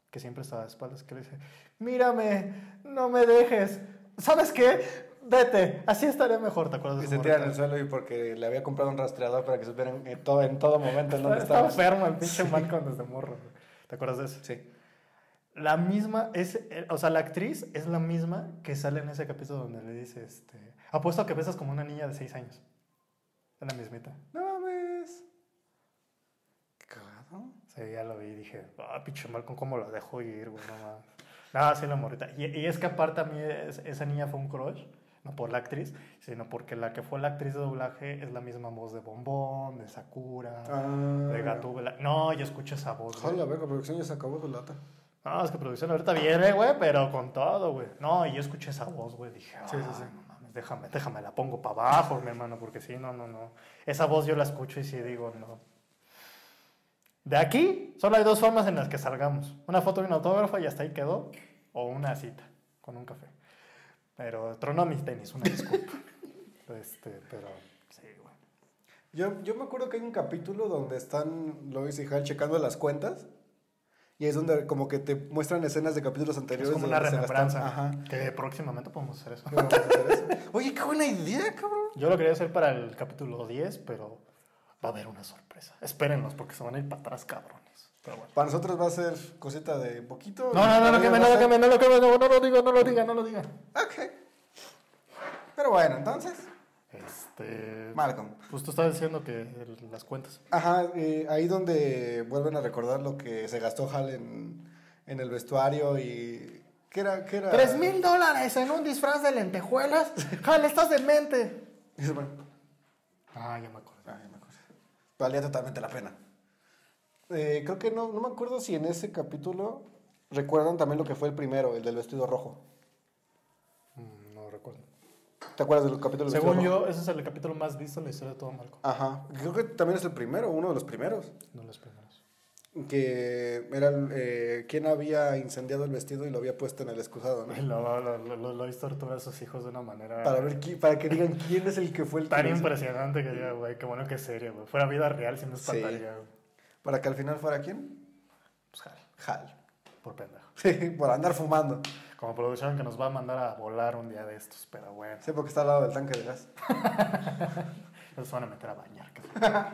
Que siempre estaba de espaldas, que le dice, mírame, no me dejes, ¿sabes qué? Vete, así estaré mejor, ¿te acuerdas? Y se tira en el suelo y porque le había comprado un rastreador para que supieran en todo, en todo momento en dónde Estaba estaba. enfermo el pinche Malcolm desde morro. ¿Te acuerdas de eso? Sí. La misma, es, eh, o sea, la actriz es la misma que sale en ese capítulo donde le dice, este, apuesto a que besas como una niña de 6 años. Es la mismita. No mames. Qué cagado. Sí, ya lo vi y dije, ah, pinche Malcolm, ¿cómo lo dejo ir, güey? No mames. No, sí, la morrita. Y, y es que aparte a mí es- esa niña fue un crush, no por la actriz, sino porque la que fue la actriz de doblaje es la misma voz de Bombón, de Sakura, Ah. de Gatúbela. No, yo escucho esa voz. Joder, la verga, producción ya se acabó su lata. No, es que producción ahorita viene, güey, pero con todo, güey. No, y yo escuché esa voz, güey. Dije, Sí, sí, "Ay, sí. no mames, déjame, déjame, la pongo para abajo, mi hermano, porque sí, no, no, no. Esa voz yo la escucho y sí digo, no. De aquí, solo hay dos formas en las que salgamos: una foto y un autógrafo y hasta ahí quedó, o una cita con un café. Pero tronó mis tenis, una disculpa. (laughs) este, pero sí, güey. Yo, yo me acuerdo que hay un capítulo donde están Lois y Hal checando las cuentas. Y es donde como que te muestran escenas de capítulos Es anteriores. como una remembranza. Ajá. Que próximamente podemos hacer eso. Oye, qué buena idea, cabrón. Yo lo quería hacer para el capítulo 10, pero va a haber una sorpresa. Espérenlos porque se van a ir para atrás, cabrones. Pero bueno. Para nosotros va a ser cosita de poquito. No, no, no, no, queme, ellos no ser- queme, no lo queme, no, no lo diga, no lo diga, no lo diga. Ok. Pero bueno, entonces, Este. Malcolm. Pues tú estabas diciendo que el- las cuentas. Ajá, eh, ahí donde vuelven a recordar lo que se gastó Hal en, en el vestuario y... ¿Qué era? ¿Qué era? ¡Tres mil dólares en un disfraz de lentejuelas! (laughs) ¡Jale, estás demente! Dice, bueno, Ah, ya me acuerdo. ah, ya me acuerdo. Valía totalmente la pena. Eh, creo que no, no me acuerdo si en ese capítulo recuerdan también lo que fue el primero, el del vestido rojo. Mm, no recuerdo. ¿Te acuerdas del capítulo del Según vestido rojo? yo, ese es el capítulo más visto en la historia de todo Malcolm. Ajá, creo que también es el primero, uno de los primeros. No los primeros. Que era eh, quien había incendiado el vestido y lo había puesto en el excusado, ¿no? (laughs) Lo, lo, lo, lo, hizo torturar a sus hijos de una manera. Para, ver qui- para que digan quién es el que fue el que Tan impresionante que diga, güey, qué bueno que es serio, güey. Fuera vida real, si no es Sí. pantalla, güey. Para que al final fuera quién? Pues jale, Hal. por pendejo. (laughs) Sí, por andar fumando. Como producción que nos va a mandar a volar un día de estos, pero bueno. Sí, porque está al lado del tanque de gas. (laughs) Nos van a meter a bañar. cabrón.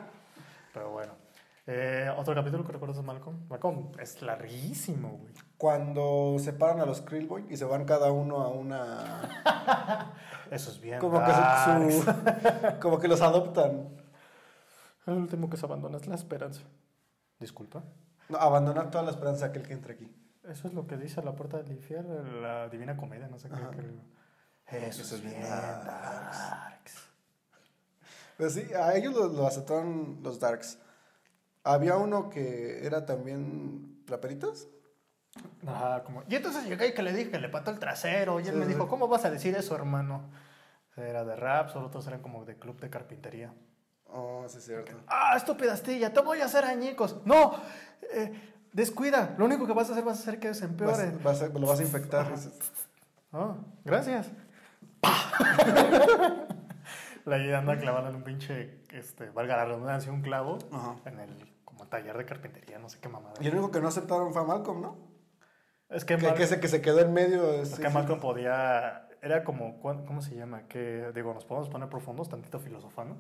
pero bueno. Eh, Otro capítulo que recuerdas de Malcolm. Malcolm es larguísimo, güey. Cuando separan a los Krillboy y se van cada uno a una... (laughs) Eso es bien. Como que, darks. su- (laughs) como que los adoptan. El último que se abandona es la esperanza. Disculpa. No, abandonar toda la esperanza de aquel que entre aquí. Eso es lo que dice la puerta del infierno, la divina comedia, no sé qué. Ajá. qué- Eso, Eso es es bien. bien darks. Pero sí, a ellos lo, lo aceptaron los Darks. Había uno que era también raperitos. Ajá, como. Y entonces llegué y que le dije que le pató el trasero. Y él Sí, me sí. dijo, ¿cómo vas a decir eso, hermano? Era de rap, solo otros eran como de club de carpintería. Oh, sí es cierto. ¡Ah, estúpida astilla! ¡Te voy a hacer añicos! ¡No! Eh, descuida, lo único que vas a hacer vas a hacer que se empeore. Vas- vas a- lo vas a infectar. Ah, gracias. (laughs) La idea anda clavando en un pinche, este, valga la redundancia, un clavo Ajá. en el como taller de carpintería, no sé qué mamada. Y el único que no aceptaron fue a Malcolm, ¿no? Es que, Que, Mal- que ese que se quedó en medio. es que sí. Malcolm podía, era como, ¿cuán- ¿cómo se llama? Que, digo, nos podemos poner profundos, tantito filosofando.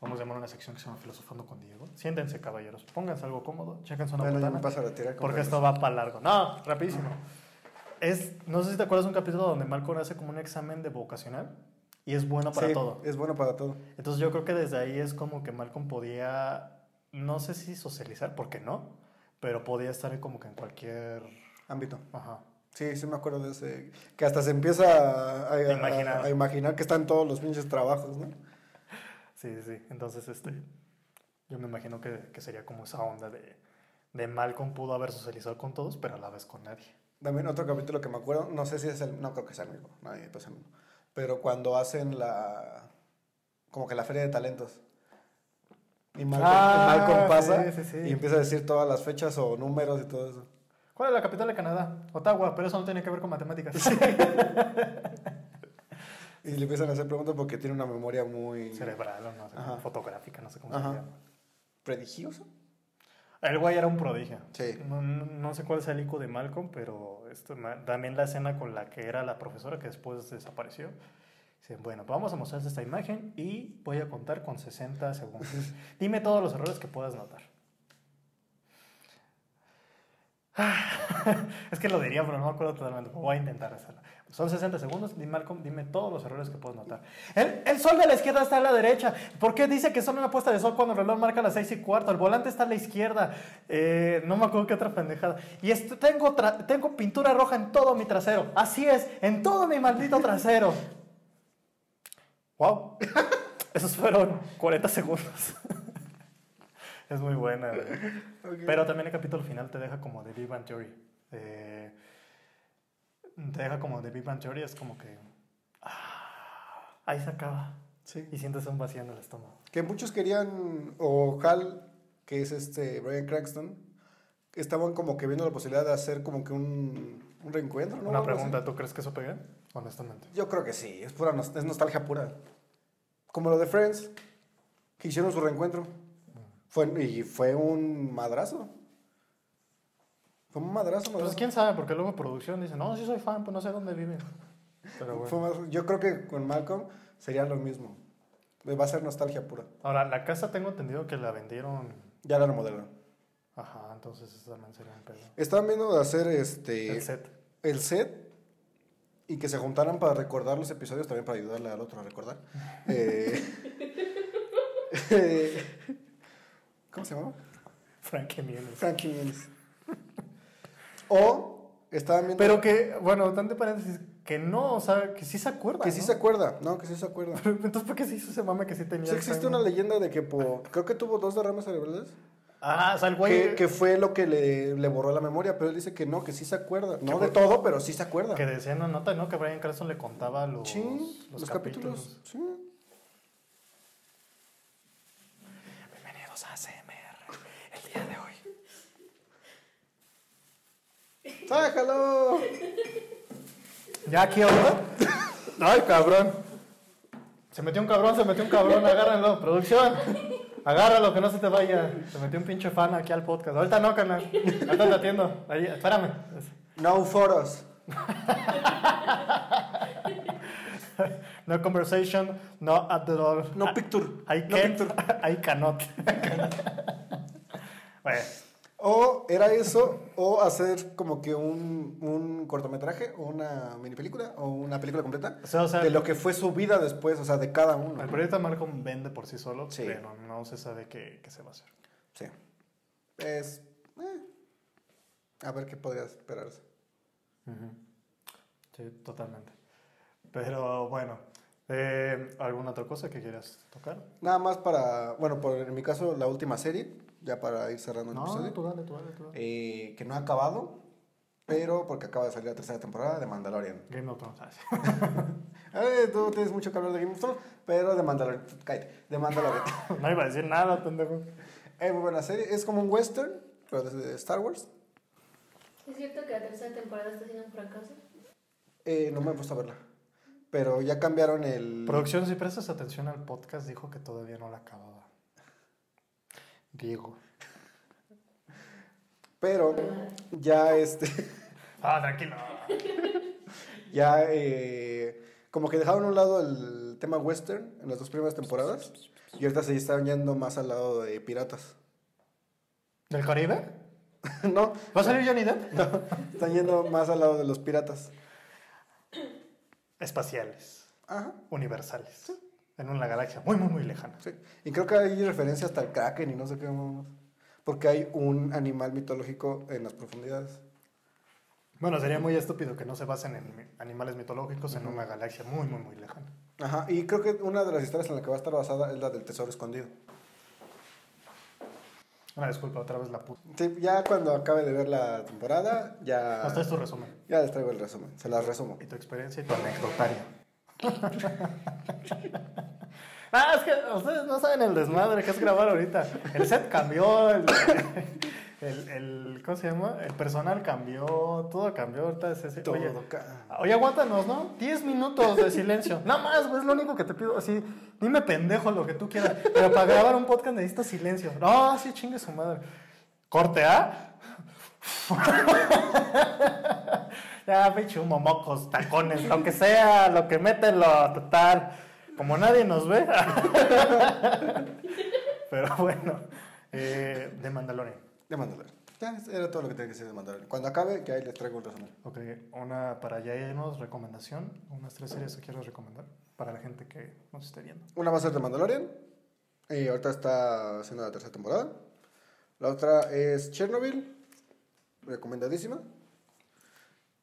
Vamos a llamar una sección que se llama Filosofando con Diego. Siéntense, caballeros, pónganse algo cómodo, chéquense una Bueno, botana. Porque esto va para largo. No, rapidísimo. Es, no sé si te acuerdas de un capítulo donde Malcolm hace como un examen de vocacional y es bueno para Sí, todo. Es bueno para todo. Entonces yo creo que desde ahí es como que Malcolm podía, no sé si socializar, porque no, pero podía estar como que en cualquier... Ámbito. Ajá. Sí, sí me acuerdo de ese. Que hasta se empieza a, Imaginar. a imaginar que están todos los pinches trabajos, ¿no? Sí, sí, sí. Entonces, este, yo me imagino que, que sería como esa onda de, de Malcolm pudo haber socializado con todos, pero a la vez con nadie. También otro capítulo que me acuerdo, no sé si es el, no creo que sea el mismo, nadie pues el mismo. Pero cuando hacen la, como que la feria de talentos. Y Malcolm, Ah, Malcolm pasa sí, sí, sí. y empieza a decir todas las fechas o números y todo eso. ¿Cuál es la capital de Canadá? Ottawa, pero eso no tiene que ver con matemáticas. (laughs) Y le empiezan a hacer preguntas porque tiene una memoria muy Cerebral o no sé, Ajá. fotográfica, no sé cómo Ajá. se llama. prodigiosa. El güey era un prodigio. Sí. No, no- no sé cuál es el IQ de Malcolm, pero esto, también la escena con la que era la profesora que después desapareció. Dicen, bueno, pues vamos a mostrarte esta imagen y voy a contar con 60 segundos. (laughs) Dime todos los errores que puedas notar. (laughs) es que lo diría, pero no me acuerdo totalmente. Voy a intentar hacerlo. Son 60 segundos. Dime, Malcolm, dime todos los errores que puedas notar. El, sol de la izquierda está a la derecha. ¿Por qué dice que son una puesta de sol cuando el reloj marca las 6 y cuarto? El volante está a la izquierda. Eh, no me acuerdo qué otra pendejada. Y tengo, tengo pintura roja en todo mi trasero. Así es, en todo mi maldito trasero. (laughs) Wow. (laughs) Esos fueron 40 segundos. (laughs) es muy buena. Pero también el capítulo final te deja como de Big Bang Theory. Eh, te deja como de Big Bang Theory, es como que... ah, ahí se acaba. Sí. Y sientes un vacío en el estómago. Que muchos querían, o Hal, que es este Brian Cranston, estaban como que viendo la posibilidad de hacer como que un, un reencuentro, ¿no? Una pregunta, ¿tú crees que eso pegue? Honestamente. Yo creo que sí, es pura es nostalgia pura. Como lo de Friends, que hicieron su reencuentro. Fue, y fue un madrazo. Fue un madrazo, Pues madrazo. quién sabe, porque luego producción dice, no, sí soy fan, pues no sé dónde vive. Pero bueno. Fue. Yo creo que con Malcolm sería lo mismo. Va a ser nostalgia pura. Ahora, la casa tengo entendido que la vendieron... Ya la remodelaron. Ajá, entonces eso también sería un pedo. Estaban viendo de hacer este El set. el set y que se juntaran para recordar los episodios, también para ayudarle al otro a recordar. (laughs) Eh, eh, (laughs) ¿Cómo se llama? Frankie Muniz. Frankie Muniz. O estaban viendo Pero que, bueno, tanto paréntesis, que no, o sea, que sí se acuerda. que sí ¿no? se acuerda, no, que sí se acuerda. Pero, (laughs) Entonces, ¿por qué se hizo ese mame que sí tenía? Sí existe una leyenda de que po- creo que tuvo dos derrames cerebrales, Ah, o sea, el güey. que, que fue lo que le, le borró la memoria, pero él dice que no, que sí se acuerda. No de todo, pero sí se acuerda. Que decía en una nota, ¿no? Que Brian Cranston le contaba los, Sí, los, capítulos. Sí. Bienvenidos a CMR el día de hoy. ¡Sácalo! ¿Ya aquí ahora? (laughs) Ay, cabrón. Se metió un cabrón, se metió un cabrón, agárrenlo. Producción, agárralo, que no se te vaya. Se metió un pinche fan aquí al podcast. Ahorita no, canal. Ahorita te atiendo. Ahí, espérame. No foros. No conversation, no at the door. No picture. I No can't, picture. (laughs) I cannot. (laughs) bueno, O era eso, o hacer como que un, un cortometraje, o una mini película, o una película completa, o sea, o sea, de lo que fue su vida después, o sea, de cada uno. el proyecto Malcolm vende por sí solo, Sí. pero no se sabe qué, qué se va a hacer. Sí. Es. eh, a ver qué podría esperarse. Sí, totalmente. Pero bueno, eh, ¿alguna otra cosa que quieras tocar? Nada más para. Bueno, por, en mi caso, la última serie, ya para ir cerrando el No, episodio. tú dale, tú dale, tú dale. eh, que no ha acabado, pero porque acaba de salir la tercera temporada de Mandalorian. Game of Thrones. sí. (laughs) Eh, tú tienes mucho que hablar de Game of Thrones, pero de Mandalorian. Cállate, de Mandalorian. (laughs) No iba a decir nada, pendejo. es muy buena serie, es como un western, pero de Star Wars. ¿Es cierto que la tercera temporada está siendo un fracaso? Eh, no me he puesto a verla. Pero ya cambiaron el. Producción, si prestas atención al podcast, dijo que todavía no la acababa. Diego. Pero ya este. Ah, tranquilo. ya eh, como que dejaron a un lado el tema western en las dos primeras temporadas. Y ahorita se están yendo más al lado de piratas. ¿Del Caribe? (laughs) no, ¿Va a salir Johnny Depp? (laughs) están yendo más al lado de los piratas. Espaciales, Ajá. universales. En una galaxia muy, muy, muy lejana. Sí. Y creo que hay referencia hasta al kraken y no sé qué más. Porque hay un animal mitológico en las profundidades. Bueno, sería muy estúpido que no se basen en animales mitológicos en una galaxia muy, muy, muy lejana. Ajá. Y creo que una de las historias en la que va a estar basada es la del tesoro escondido. Una disculpa, otra vez la puta. Sí, ya cuando acabe de ver la temporada, ya, Hasta es tu resumen. ya les traigo el resumen. Se las resumo. Y tu experiencia y tu anecdotaria. Ah, es que ustedes no saben el desmadre que es grabar ahorita. El set cambió, el, El, el, ¿Cómo se llama? El personal cambió, todo cambió. Ahorita es ese- Todo Oye, oye, aguántanos, ¿no? 10 minutos de silencio. Nada más, güey, es lo único que te pido. Así, dime pendejo lo que tú quieras. Pero para grabar un podcast necesito silencio. No, sí, chingue su madre. Corte A. ya, pinche humo, mocos, tacones, lo que sea, lo que mételo, total. Como nadie nos ve. (laughs) Pero bueno, eh, de Mandalorian. De Mandalorian. Ya, era todo lo que tenía que decir de Mandalorian. Cuando acabe, que ahí les traigo un resumen. Ok, una para ya irnos, recomendación, unas tres series que quieres recomendar para la gente que nos esté viendo. Una va a ser de Mandalorian. Y ahorita está haciendo la tercera temporada. La otra es Chernobyl. Recomendadísima.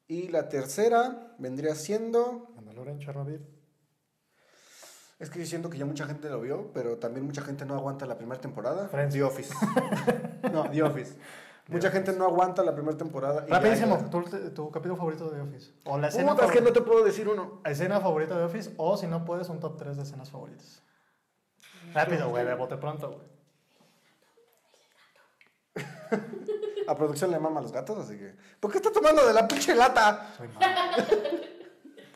Y la tercera vendría siendo. Mandalorian, Chernobyl. Es que yo siento que ya mucha gente lo vio, pero también mucha gente no aguanta la primera temporada. Friends. The Office. (laughs) no, The Office. Mucha gente no aguanta la primera temporada. Rapidísimo, ya- tu, tu capítulo favorito de The Office. O la escena, Puta, es que no te puedo decir uno. escena favorita de The Office, o si no puedes, un top 3 de escenas favoritas. Rápido, güey, bote pronto, güey. (laughs) A producción le mama a los gatos, así que. ¿Por qué está tomando de la pinche lata? Soy mago.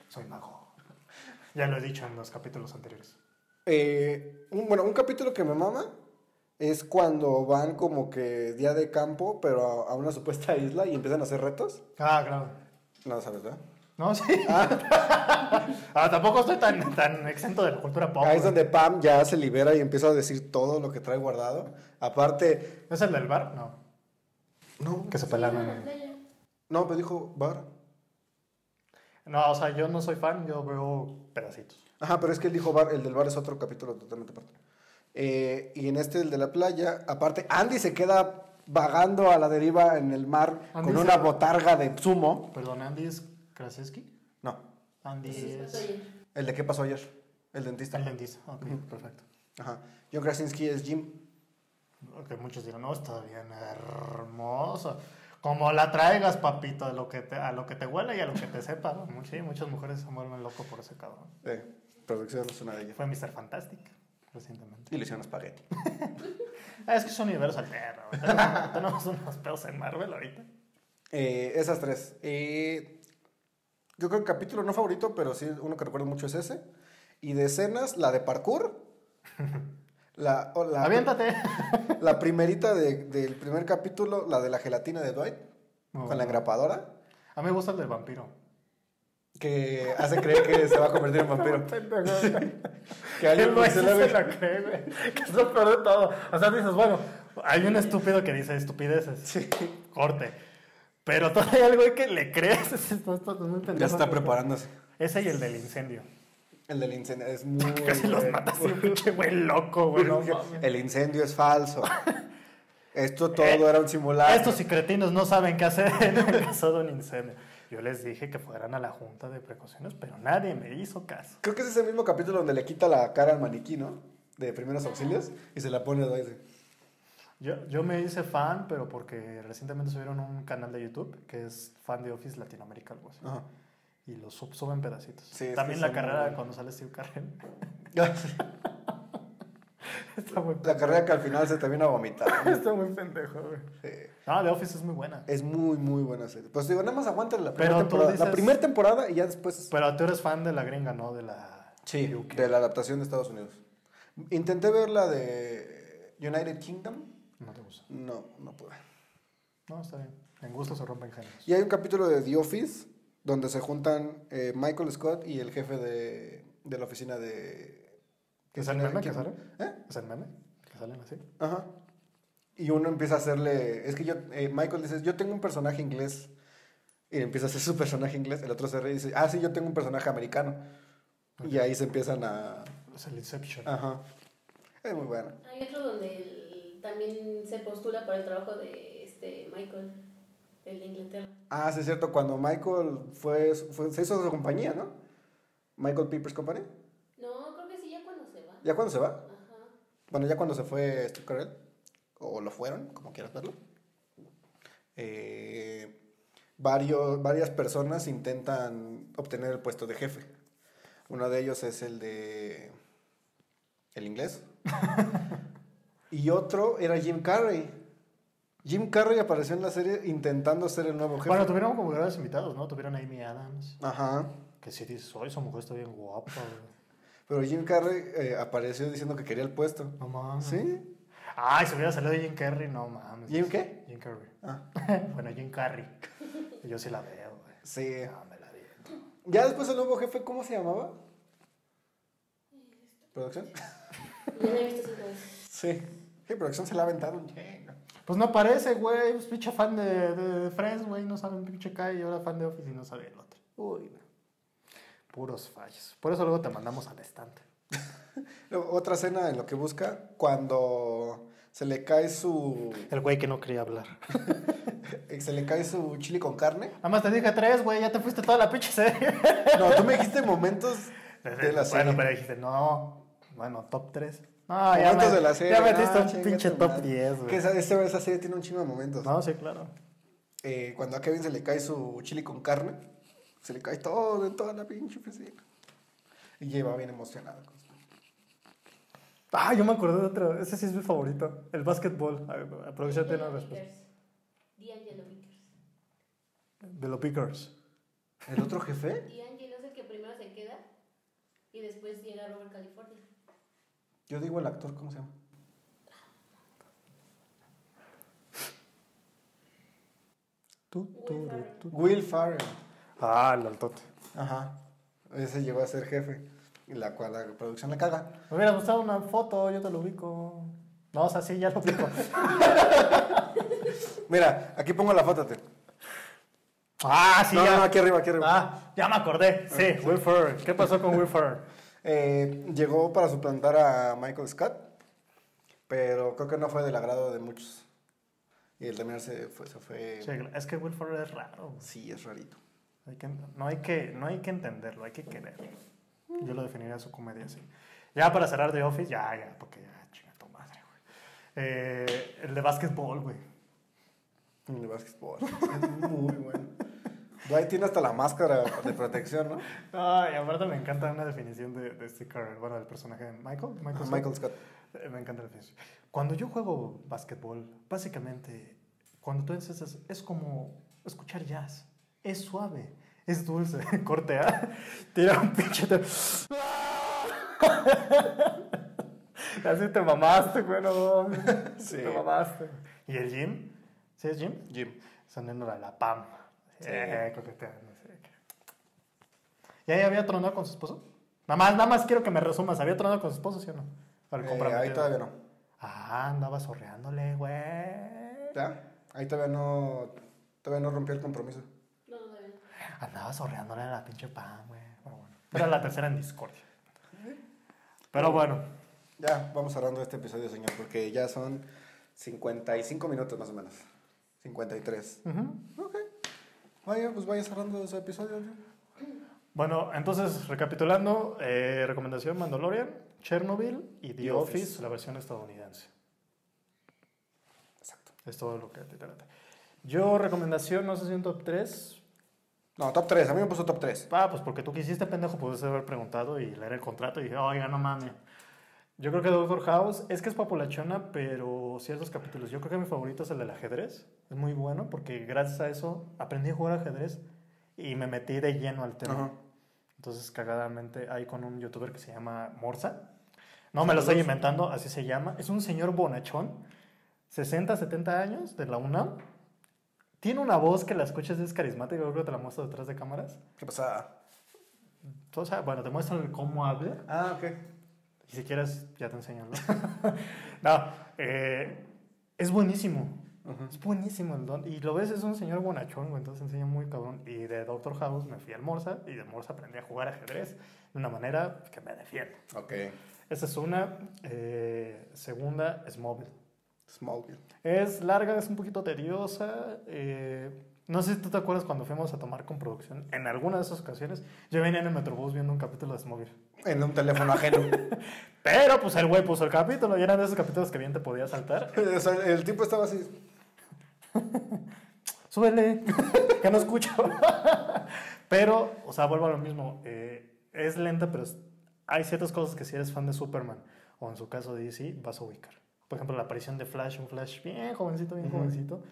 Soy mago. Ya lo he dicho en los capítulos anteriores. Eh, un- bueno, un capítulo que me mama es cuando van como que día de campo, pero a, a una supuesta (laughs) isla y empiezan a hacer retos. Ah, claro. No sabes, ¿verdad? No, sí. Ah, (laughs) tampoco estoy tan, tan exento de la cultura pop. Ahí es donde Pam ya se libera y empieza a decir todo lo que trae guardado. Aparte, ¿Es el del bar? No. No, Que se la en... playa. no, pero dijo bar. No, o sea, yo no soy fan, yo veo pedacitos. Ajá, pero es que él dijo bar, el del bar es otro capítulo totalmente aparte. Eh, y en este, el de la playa, aparte, Andy se queda vagando a la deriva en el mar Andy con se- una botarga de sumo. Perdón, ¿Andy es Krasinski? No, Andy es... El de qué pasó ayer, el dentista. El dentista. Ok, perfecto. Ajá. John Krasinski es Jim. Ok, muchos dirán, no, está bien hermoso. Como la traigas, papito, a lo que te, a lo que te huele y a lo que te sepa. ¿no? Sí, muchas mujeres se vuelven locos por ese cabrón. Eh, producción es una de ellas. Fue Mr. Fantastic recientemente. Y le hicieron espagueti. (laughs) Ah, es que es un universo alterno. güey. Tenemos, (laughs) tenemos unos pedos en Marvel ahorita. Eh, esas tres. Eh, yo creo que el capítulo no favorito, pero sí uno que recuerdo mucho es ese. Y de escenas, la de parkour. (laughs) La, la, Aviéntate. la primerita de- del primer capítulo, la de la gelatina de Dwight, No. con la engrapadora, A mí me gusta el del vampiro. que hace creer que se va a convertir en vampiro. (laughs) (laughs) que alguien güey se la cree. (laughs) Que es lo peor de todo. O sea, dices, bueno, hay un estúpido que dice estupideces. Sí. Corte. Pero todavía hay algo que le crees. Esto, esto. Ya está preparándose. Ese y el del incendio. El del incendio es muy. (laughs) Casi los bueno. mata así, un pinche güey loco, güey. no (laughs) el incendio es falso. Esto todo era un simulacro. Estos y cretinos no saben qué hacer en el caso de un incendio. Yo les dije que fueran a la junta de precauciones, pero nadie me hizo caso. Creo que es ese mismo capítulo donde le quita la cara al maniquí, ¿no? De primeros auxilios y se la pone a. Yo, yo me hice fan, pero porque recientemente subieron un canal de YouTube que es fan de Office Latinoamérica, algo así. Ajá. Y lo sub- suben pedacitos. Sí, También la carrera cuando sale Steve Carell. La (laughs) Está muy carrera que al final se termina vomitando. (laughs) Está muy pendejo, güey. Sí. No, The Office es muy buena. Es muy, muy buena serie. Pues digo, nada más aguanten la primera temporada. La primera temporada y ya después. Pero tú eres fan de la gringa, ¿no? De la... Sí, UK. de la adaptación de Estados Unidos. Intenté ver la de United Kingdom. No te gusta. No, no pude. No, está bien. En gusto se rompen géneros. Y hay un capítulo de The Office donde se juntan eh, Michael Scott y el jefe de, de la oficina de... ¿Es el meme que sale? ¿Eh? ¿Es el meme? ¿Que salen así? Ajá. Y uno empieza a hacerle... Es que yo... eh, Michael dice, yo tengo un personaje inglés. Y empieza a hacer su personaje inglés. El otro se ríe y dice, ah, sí, yo tengo un personaje americano. Y ahí se empiezan a... Es el Inception. Ajá. Es muy bueno. Hay otro donde él también se postula para el trabajo de este Michael, el de Inglaterra. Ah, sí, es cierto. Cuando Michael fue, fue- se hizo su compañía, ¿no? Michael People's Company. No, creo que sí, ya cuando se va. ¿Ya cuando se va? Ajá. Bueno, ya cuando se fue Steve Carell, o lo fueron, como quieras verlo, eh, varios, varias personas intentan obtener el puesto de jefe. Uno de ellos es el de... el inglés. (laughs) y otro era Jim Carrey. Jim Carrey apareció en la serie intentando ser el nuevo jefe. Bueno, tuvieron como grandes invitados, ¿no? Tuvieron a Amy Adams. Ajá. Que sí dices, hoy esa mujer está bien guapa, güey. Pero Jim Carrey eh, apareció diciendo que quería el puesto. No mames. ¿Sí? Ay, si hubiera salido Jim Carrey, no mames. ¿Jim qué? Jim Carrey. Ah. (laughs) bueno, Jim Carrey. Yo sí la veo, güey. Sí. No, me la vi. Ya después el nuevo jefe, ¿cómo se llamaba? ¿Producción? Ya la he visto veces. Sí. Sí, producción se la ha aventado un chingo. Pues no parece, güey. Es pinche fan de, de, de Friends, güey. No sabe un pinche Kai. Y ahora fan de Office y no sabe el otro. Uy, no. Puros fallos. Por eso luego te mandamos al estante. (laughs) Otra escena en lo que busca, cuando se le cae su. El güey que no quería hablar. (laughs) Se le cae su chili con carne. Nada más te dije tres, güey. Ya te fuiste toda la pinche serie. No, tú me dijiste momentos (laughs) de la serie. Bueno, pero dijiste, no. Bueno, top 3. No, ya, momentos me- de la serie. ya metiste no, un pinche top madre. 10, güey. Que esa, esa, serie tiene un chingo de momentos. No, sí, claro. Eh, cuando a Kevin se le cae su chili con carne, se le cae todo en toda la pinche oficina. Y lleva bien emocionado. Ah, yo me acordé de otro. Ese sí es mi favorito. El básquetbol. A, a producción tiene una respuesta. D'Angelo los Pickers. ¿El otro jefe? D'Angelo es el que primero se queda y después llega Robert California. Yo digo el actor, ¿cómo se llama? Tú, tú, tú. Will Farrell. Ah, el altote. Ajá. Ese llegó a ser jefe. Y la cual la producción le caga. Me hubiera gustado una foto, yo te lo ubico. No, o sea, sí, ya lo ubico. (laughs) Mira, aquí pongo la foto. te. ah, sí, no, ya. no, aquí arriba, aquí arriba. Ah, ya me acordé. Sí, Will Ferrell. ¿Qué pasó con Will Ferrell? Eh, llegó para suplantar a Michael Scott, pero creo que no fue del agrado de muchos. Y el también se fue. Se fue Sí, es que Will Ferrell es raro. sí, es rarito. Hay que- no, hay que, no hay que entenderlo, hay que quererlo. Yo lo definiría su comedia así. Ya para cerrar The Office, ya, ya, porque ya, chinga tu madre, güey. Eh, el de básquetbol, güey. El de básquetbol. (laughs) es muy bueno. Dwight tiene hasta la máscara de protección, ¿no? (laughs) Ay, aparte me encanta una definición de, de Carell, bueno, del personaje de Michael. Michael, Scott. Michael Scott. Eh, Me encanta la definición. Cuando yo juego básquetbol, básicamente, cuando tú dices, es como escuchar jazz. Es suave, es dulce. (laughs) Corte A, tira un pinche. (laughs) Así te mamaste, güey, no. Sí. Te mamaste. ¿Y el Jim? ¿Sí es Jim? Jim. Sonando la, la PAM. Eh, coqueteando, sí. ¿Y ahí había tronado con su esposo? Nada más, nada más quiero que me resumas. ¿Había tronado con su esposo, sí o no? Para el Eh, ahí todavía no. Ah, andaba sorreándole, güey. ¿Ya? Ahí todavía no. Todavía no rompió el compromiso. No, no, no. Andaba sorreándole a la pinche PAM, güey. Pero bueno. Era la tercera en discordia. Pero bueno. Ya, vamos cerrando este episodio, señor, porque ya son 55 minutos más o menos. 53. Ujú. Ok. Vaya, pues vaya cerrando ese episodio. ¿no? Bueno, entonces, recapitulando, eh, recomendación Mandalorian, Chernobyl y The, The Office, Office. la versión estadounidense. Exacto. Es todo lo que te late. Yo, recomendación, no sé si un top 3. No, top 3. A mí me puso top 3. Ah, pues porque tú quisiste, pendejo, pudiste haber preguntado y leer el contrato y dije, oiga, no mames. Yo creo que Doctor House es que es populachona, pero ciertos capítulos. Yo creo que mi favorito es el del ajedrez. Es muy bueno porque gracias a eso aprendí a jugar ajedrez y me metí de lleno al tema. Ajá. Entonces, cagadamente, hay con un youtuber que se llama Morsa. No me lo estoy inventando, así se llama. Es un señor bonachón, 60, 70 años, de la UNAM. Tiene una voz que la escuchas es carismática, yo creo que te la muestro detrás de cámaras. ¿Qué pasa? Sea, bueno, te muestran cómo habla. Ah, ok. Y si quieres, ya te enseño. ¿no? (laughs) no, eh, es buenísimo. Es buenísimo el don. Y lo ves, es un señor bonachón, güey, entonces enseña muy cabrón. Y de Doctor House me fui al Morsa y de Morsa aprendí a jugar ajedrez de una manera que me defiende. Ok. Esa es una. Eh, segunda, Smallville. Smallville. Es larga, es un poquito tediosa. eh, no sé si tú te acuerdas cuando fuimos a tomar con producción. En alguna de esas ocasiones, yo venía en el Metrobús viendo un capítulo de Smallville. En un teléfono ajeno. (laughs) Pero pues el güey puso el capítulo y eran de esos capítulos que bien te podía saltar. (laughs) o sea, el tipo estaba así. (laughs) Súbele, que no escucho. pero, o sea, vuelvo a lo mismo. eh, es lenta, pero hay ciertas cosas que si eres fan de Superman o en su caso de DC, vas a ubicar. por ejemplo, la aparición de Flash, un Flash bien jovencito, bien jovencito,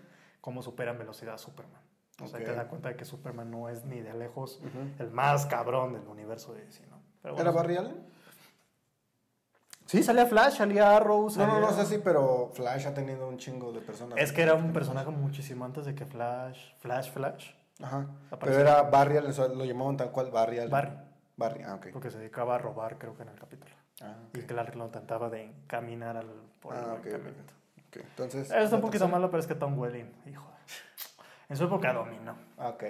cómo supera en velocidad a Superman. O sea, te das cuenta de que Superman no es ni de lejos el más cabrón del universo de DC, ¿no? Pero bueno, ¿Era Barry Allen? Sí, salía Flash, salía Arrow, No, salía... no, no sé si, pero Flash ha tenido un chingo de personas. Es que era un personaje muchísimo antes de que Flash, Flash, Flash, Ajá. Pero era Barry Allen, lo llamaban tal cual Barry Allen. Barry, Barry, ah, ok. porque se dedicaba a robar, creo que en el capítulo. Ah. Y Clark lo intentaba de encaminar al, por el Ah, buen ok, ok. caminito. Ok, Entonces. Está un poquito tercera. malo, pero es que Tom Welling, hijo. En su época dominó. Ah, Ok.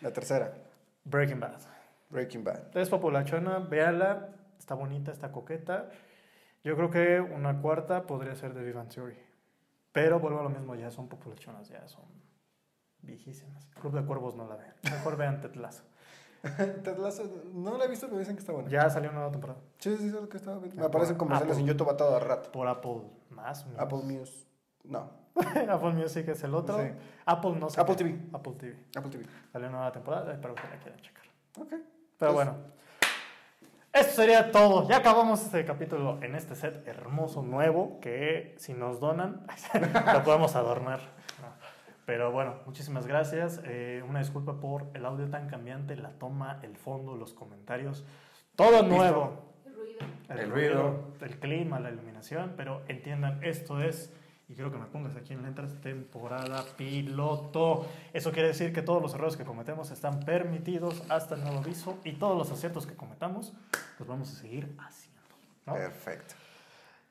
La tercera, Breaking Bad. Breaking Bad. Es populachona, véala, está bonita, está coqueta. Yo creo que una cuarta podría ser de Vivan Theory. Pero vuelvo a lo mismo, ya son populachonas, ya son viejísimas. Club de Cuervos no la vean. Mejor vean. (laughs) Ted Lasso, no la he visto, pero dicen que está buena. Ya salió una nueva temporada. Sí, sí, sí, es lo que estaba viendo. Me aparecen comerciales Apple. en YouTube a todo rato. Por Apple más. Apple News. No. (laughs) Apple Music es el otro. Sí. Apple no sé. Apple qué. TV. Apple TV. Apple TV. Salió una nueva temporada, espero que la quieran checar. Ok. Pero Pues- bueno, esto sería todo. Ya acabamos este capítulo en este set hermoso, nuevo, que si nos donan, (laughs) lo podemos adornar. Pero bueno, muchísimas gracias. Eh, una disculpa por el audio tan cambiante, la toma, el fondo, los comentarios. Todo nuevo. El ruido. El ruido. el clima, la iluminación, pero entiendan, esto es, y quiero que me pongas aquí en letras, temporada piloto. Eso quiere decir que todos los errores que cometemos están permitidos hasta el nuevo aviso y todos los aciertos que cometamos los vamos a seguir haciendo. ¿no? Perfecto.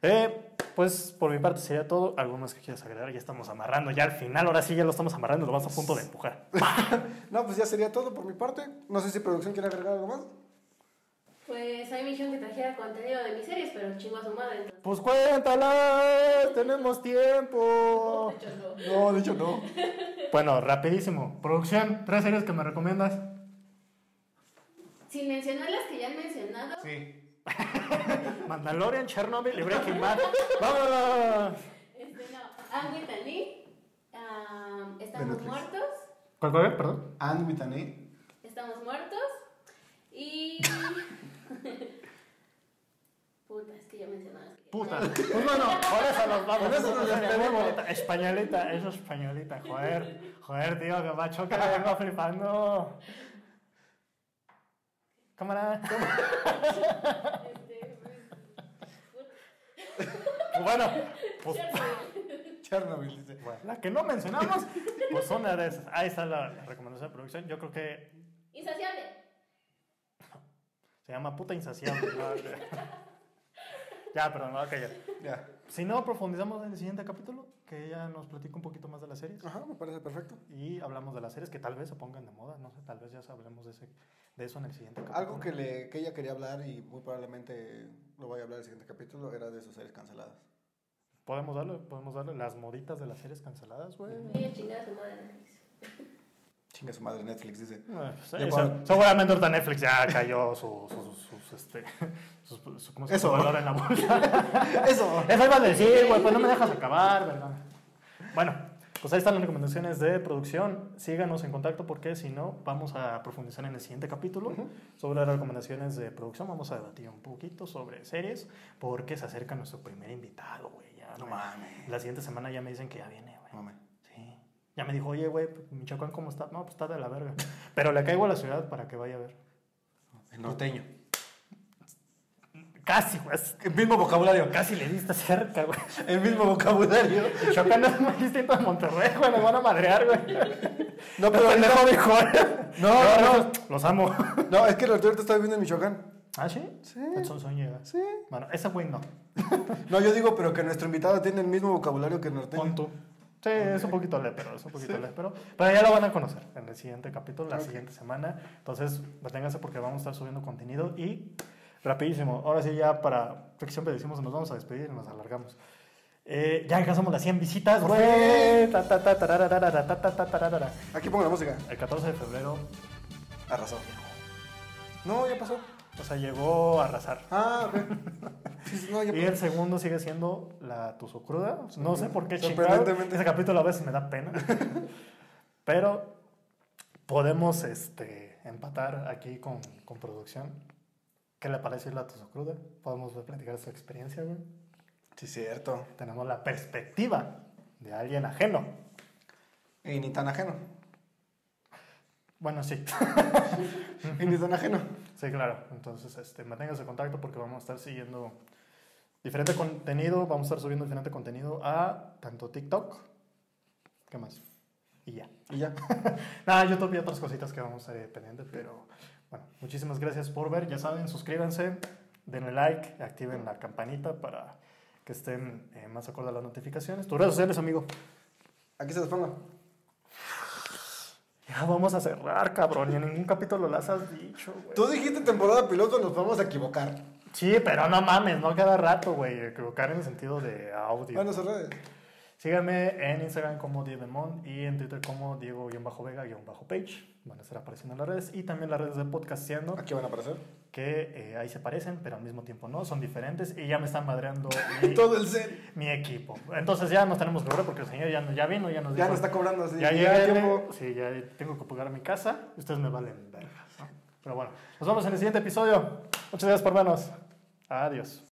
Eh, pues por mi parte sería todo. ¿Algo más que quieras agregar? Ya estamos amarrando, ya al final, ahora sí ya lo estamos amarrando, lo vamos a punto de empujar. (laughs) No, pues ya sería todo por mi parte. No sé si producción quiere agregar algo más. Pues a mí me dijeron que trajera contenido de mis series, pero chingo a su madre. Entonces, Pues cuéntalas, tenemos tiempo. de hecho, no. No, de hecho no. (laughs) Bueno, rapidísimo. Producción, tres series que me recomiendas. Sin mencionar las que ya han mencionado, Sí. (laughs) Mandalorian, Chernobyl y Breaking Bad. ¡Vámonos! este, no. Anne ah, Estamos muertos. ¿Cuál, cuál, perdón? And with an E. Estamos muertos. Y. Puta, es que ya mencionaba las que ya- Puta. Pues bueno, por eso nos vamos. Por eso nos despedimos. Españolita, eso es españolita. Joder, joder, tío, que macho que me vengo flipando. Cámara. Este, Pues bueno, pues Chernobyl. Chernobyl dice. bueno, la que no mencionamos, pues una de esas. Ahí está la recomendación de producción. Yo creo que Insaciable. se llama puta insaciable. ¿no? (laughs) ya, pero me voy a callar. Ya. Si no, profundizamos en el siguiente capítulo, que ella nos platica un poquito más de las series. Ajá, me parece perfecto. Y hablamos de las series que tal vez se pongan de moda, no sé, tal vez ya hablemos de, ese, de eso en el siguiente capítulo. Algo que, le, que ella quería hablar y muy probablemente lo vaya a hablar en el siguiente capítulo era de sus series canceladas. Podemos darle, podemos darle las moditas de las series canceladas, güey. Ella chingada su madre. Chinga su madre Netflix, dice. Eh, cuando- seguramente ahorita Netflix ya cayó su, su- este, sus, su- ¿cómo se Eso. llama? valor en la bolsa. (laughs) Eso. Eso iba a decir, güey, pues no me dejas acabar, ¿verdad? Bueno, pues ahí están las recomendaciones de producción. Síganos en contacto porque si no, vamos a profundizar en el siguiente capítulo sobre las recomendaciones de producción. Vamos a debatir un poquito sobre series porque se acerca nuestro primer invitado, güey. No me- mames. La siguiente semana ya me dicen que ya viene, güey. Ya me dijo, oye, güey, Michoacán, ¿cómo está? No, pues está de la verga. (laughs) Pero le caigo a la ciudad para que vaya a ver. El norteño. Casi, güey. El mismo vocabulario. Casi le diste cerca, güey. El mismo vocabulario. Michoacán es muy distinto a Monterrey, güey. Nos van a madrear, güey. (laughs) No, Pero pendejo ahorita- dijo. No, no, no. Los amo. (laughs) No, es que el norteño está viviendo en Michoacán. ¿Ah, sí? Sí. El Sonson llega. Sí. Bueno, ese güey no. No, yo digo, pero que nuestro invitado tiene el mismo vocabulario que el norteño. Pon tú. Sí, es un poquito lépero, es un poquito lépero. Pero ya lo van a conocer en el siguiente capítulo, la siguiente semana. Entonces, manténganse porque vamos a estar subiendo contenido y rapidísimo. Ahora sí, ya para, porque siempre decimos nos vamos a despedir y nos alargamos. Eh, ya alcanzamos las 100 visitas, güey. Aquí pongo la música. El 14 de febrero, Arrasó. No, ya pasó. o sea, llegó a arrasar. Ah, ok. (laughs) No, ya Y el segundo sigue siendo la tuzo cruda. No sé por qué chingado. Sorprendentemente. Ese capítulo a veces me da pena. (laughs) Pero podemos este, empatar aquí con, con producción. ¿Qué le parece la tuzo cruda? Podemos platicar su experiencia, güey. Sí, cierto. Tenemos la perspectiva de alguien ajeno. Y ni tan ajeno. Bueno, sí. (laughs) Y ni tan ajeno. Sí, claro. Entonces, este, manténgase en contacto porque vamos a estar siguiendo diferente contenido. Vamos a estar subiendo diferente contenido a tanto TikTok. ¿Qué más? Y ya. Y ya. (laughs) Nada, YouTube y otras cositas que vamos a ir pendientes, pero bueno, muchísimas gracias por ver. Ya saben, suscríbanse, denle like, activen la campanita para que estén eh, más acorde a las notificaciones. Tus redes sociales, amigo. Aquí se los pongo. Ya vamos a cerrar, cabrón. Y en ningún capítulo las has dicho, güey. Tú dijiste temporada piloto, nos vamos a equivocar. Sí, pero no mames, no cada rato, güey. Equivocar en el sentido de audio. Bueno, redes. Síganme en Instagram como Diemon y en Twitter como Diego-Vega-Page. Van a estar apareciendo en las redes. Y también las redes de Podcasteando, Aquí van a aparecer. que eh, ahí se parecen, pero al mismo tiempo no. Son diferentes y ya me están madreando (laughs) mi, Todo el set. mi equipo. Entonces ya nos tenemos que ver porque el señor ya, ya vino, ya nos Ya dijo, nos está cobrando así. Ya Ya llegué, tiempo. Sí, ya tengo que pagar a mi casa. Ustedes me valen vergas, ¿no? Pero bueno, nos vemos en el siguiente episodio. Muchas gracias por vernos. Adiós.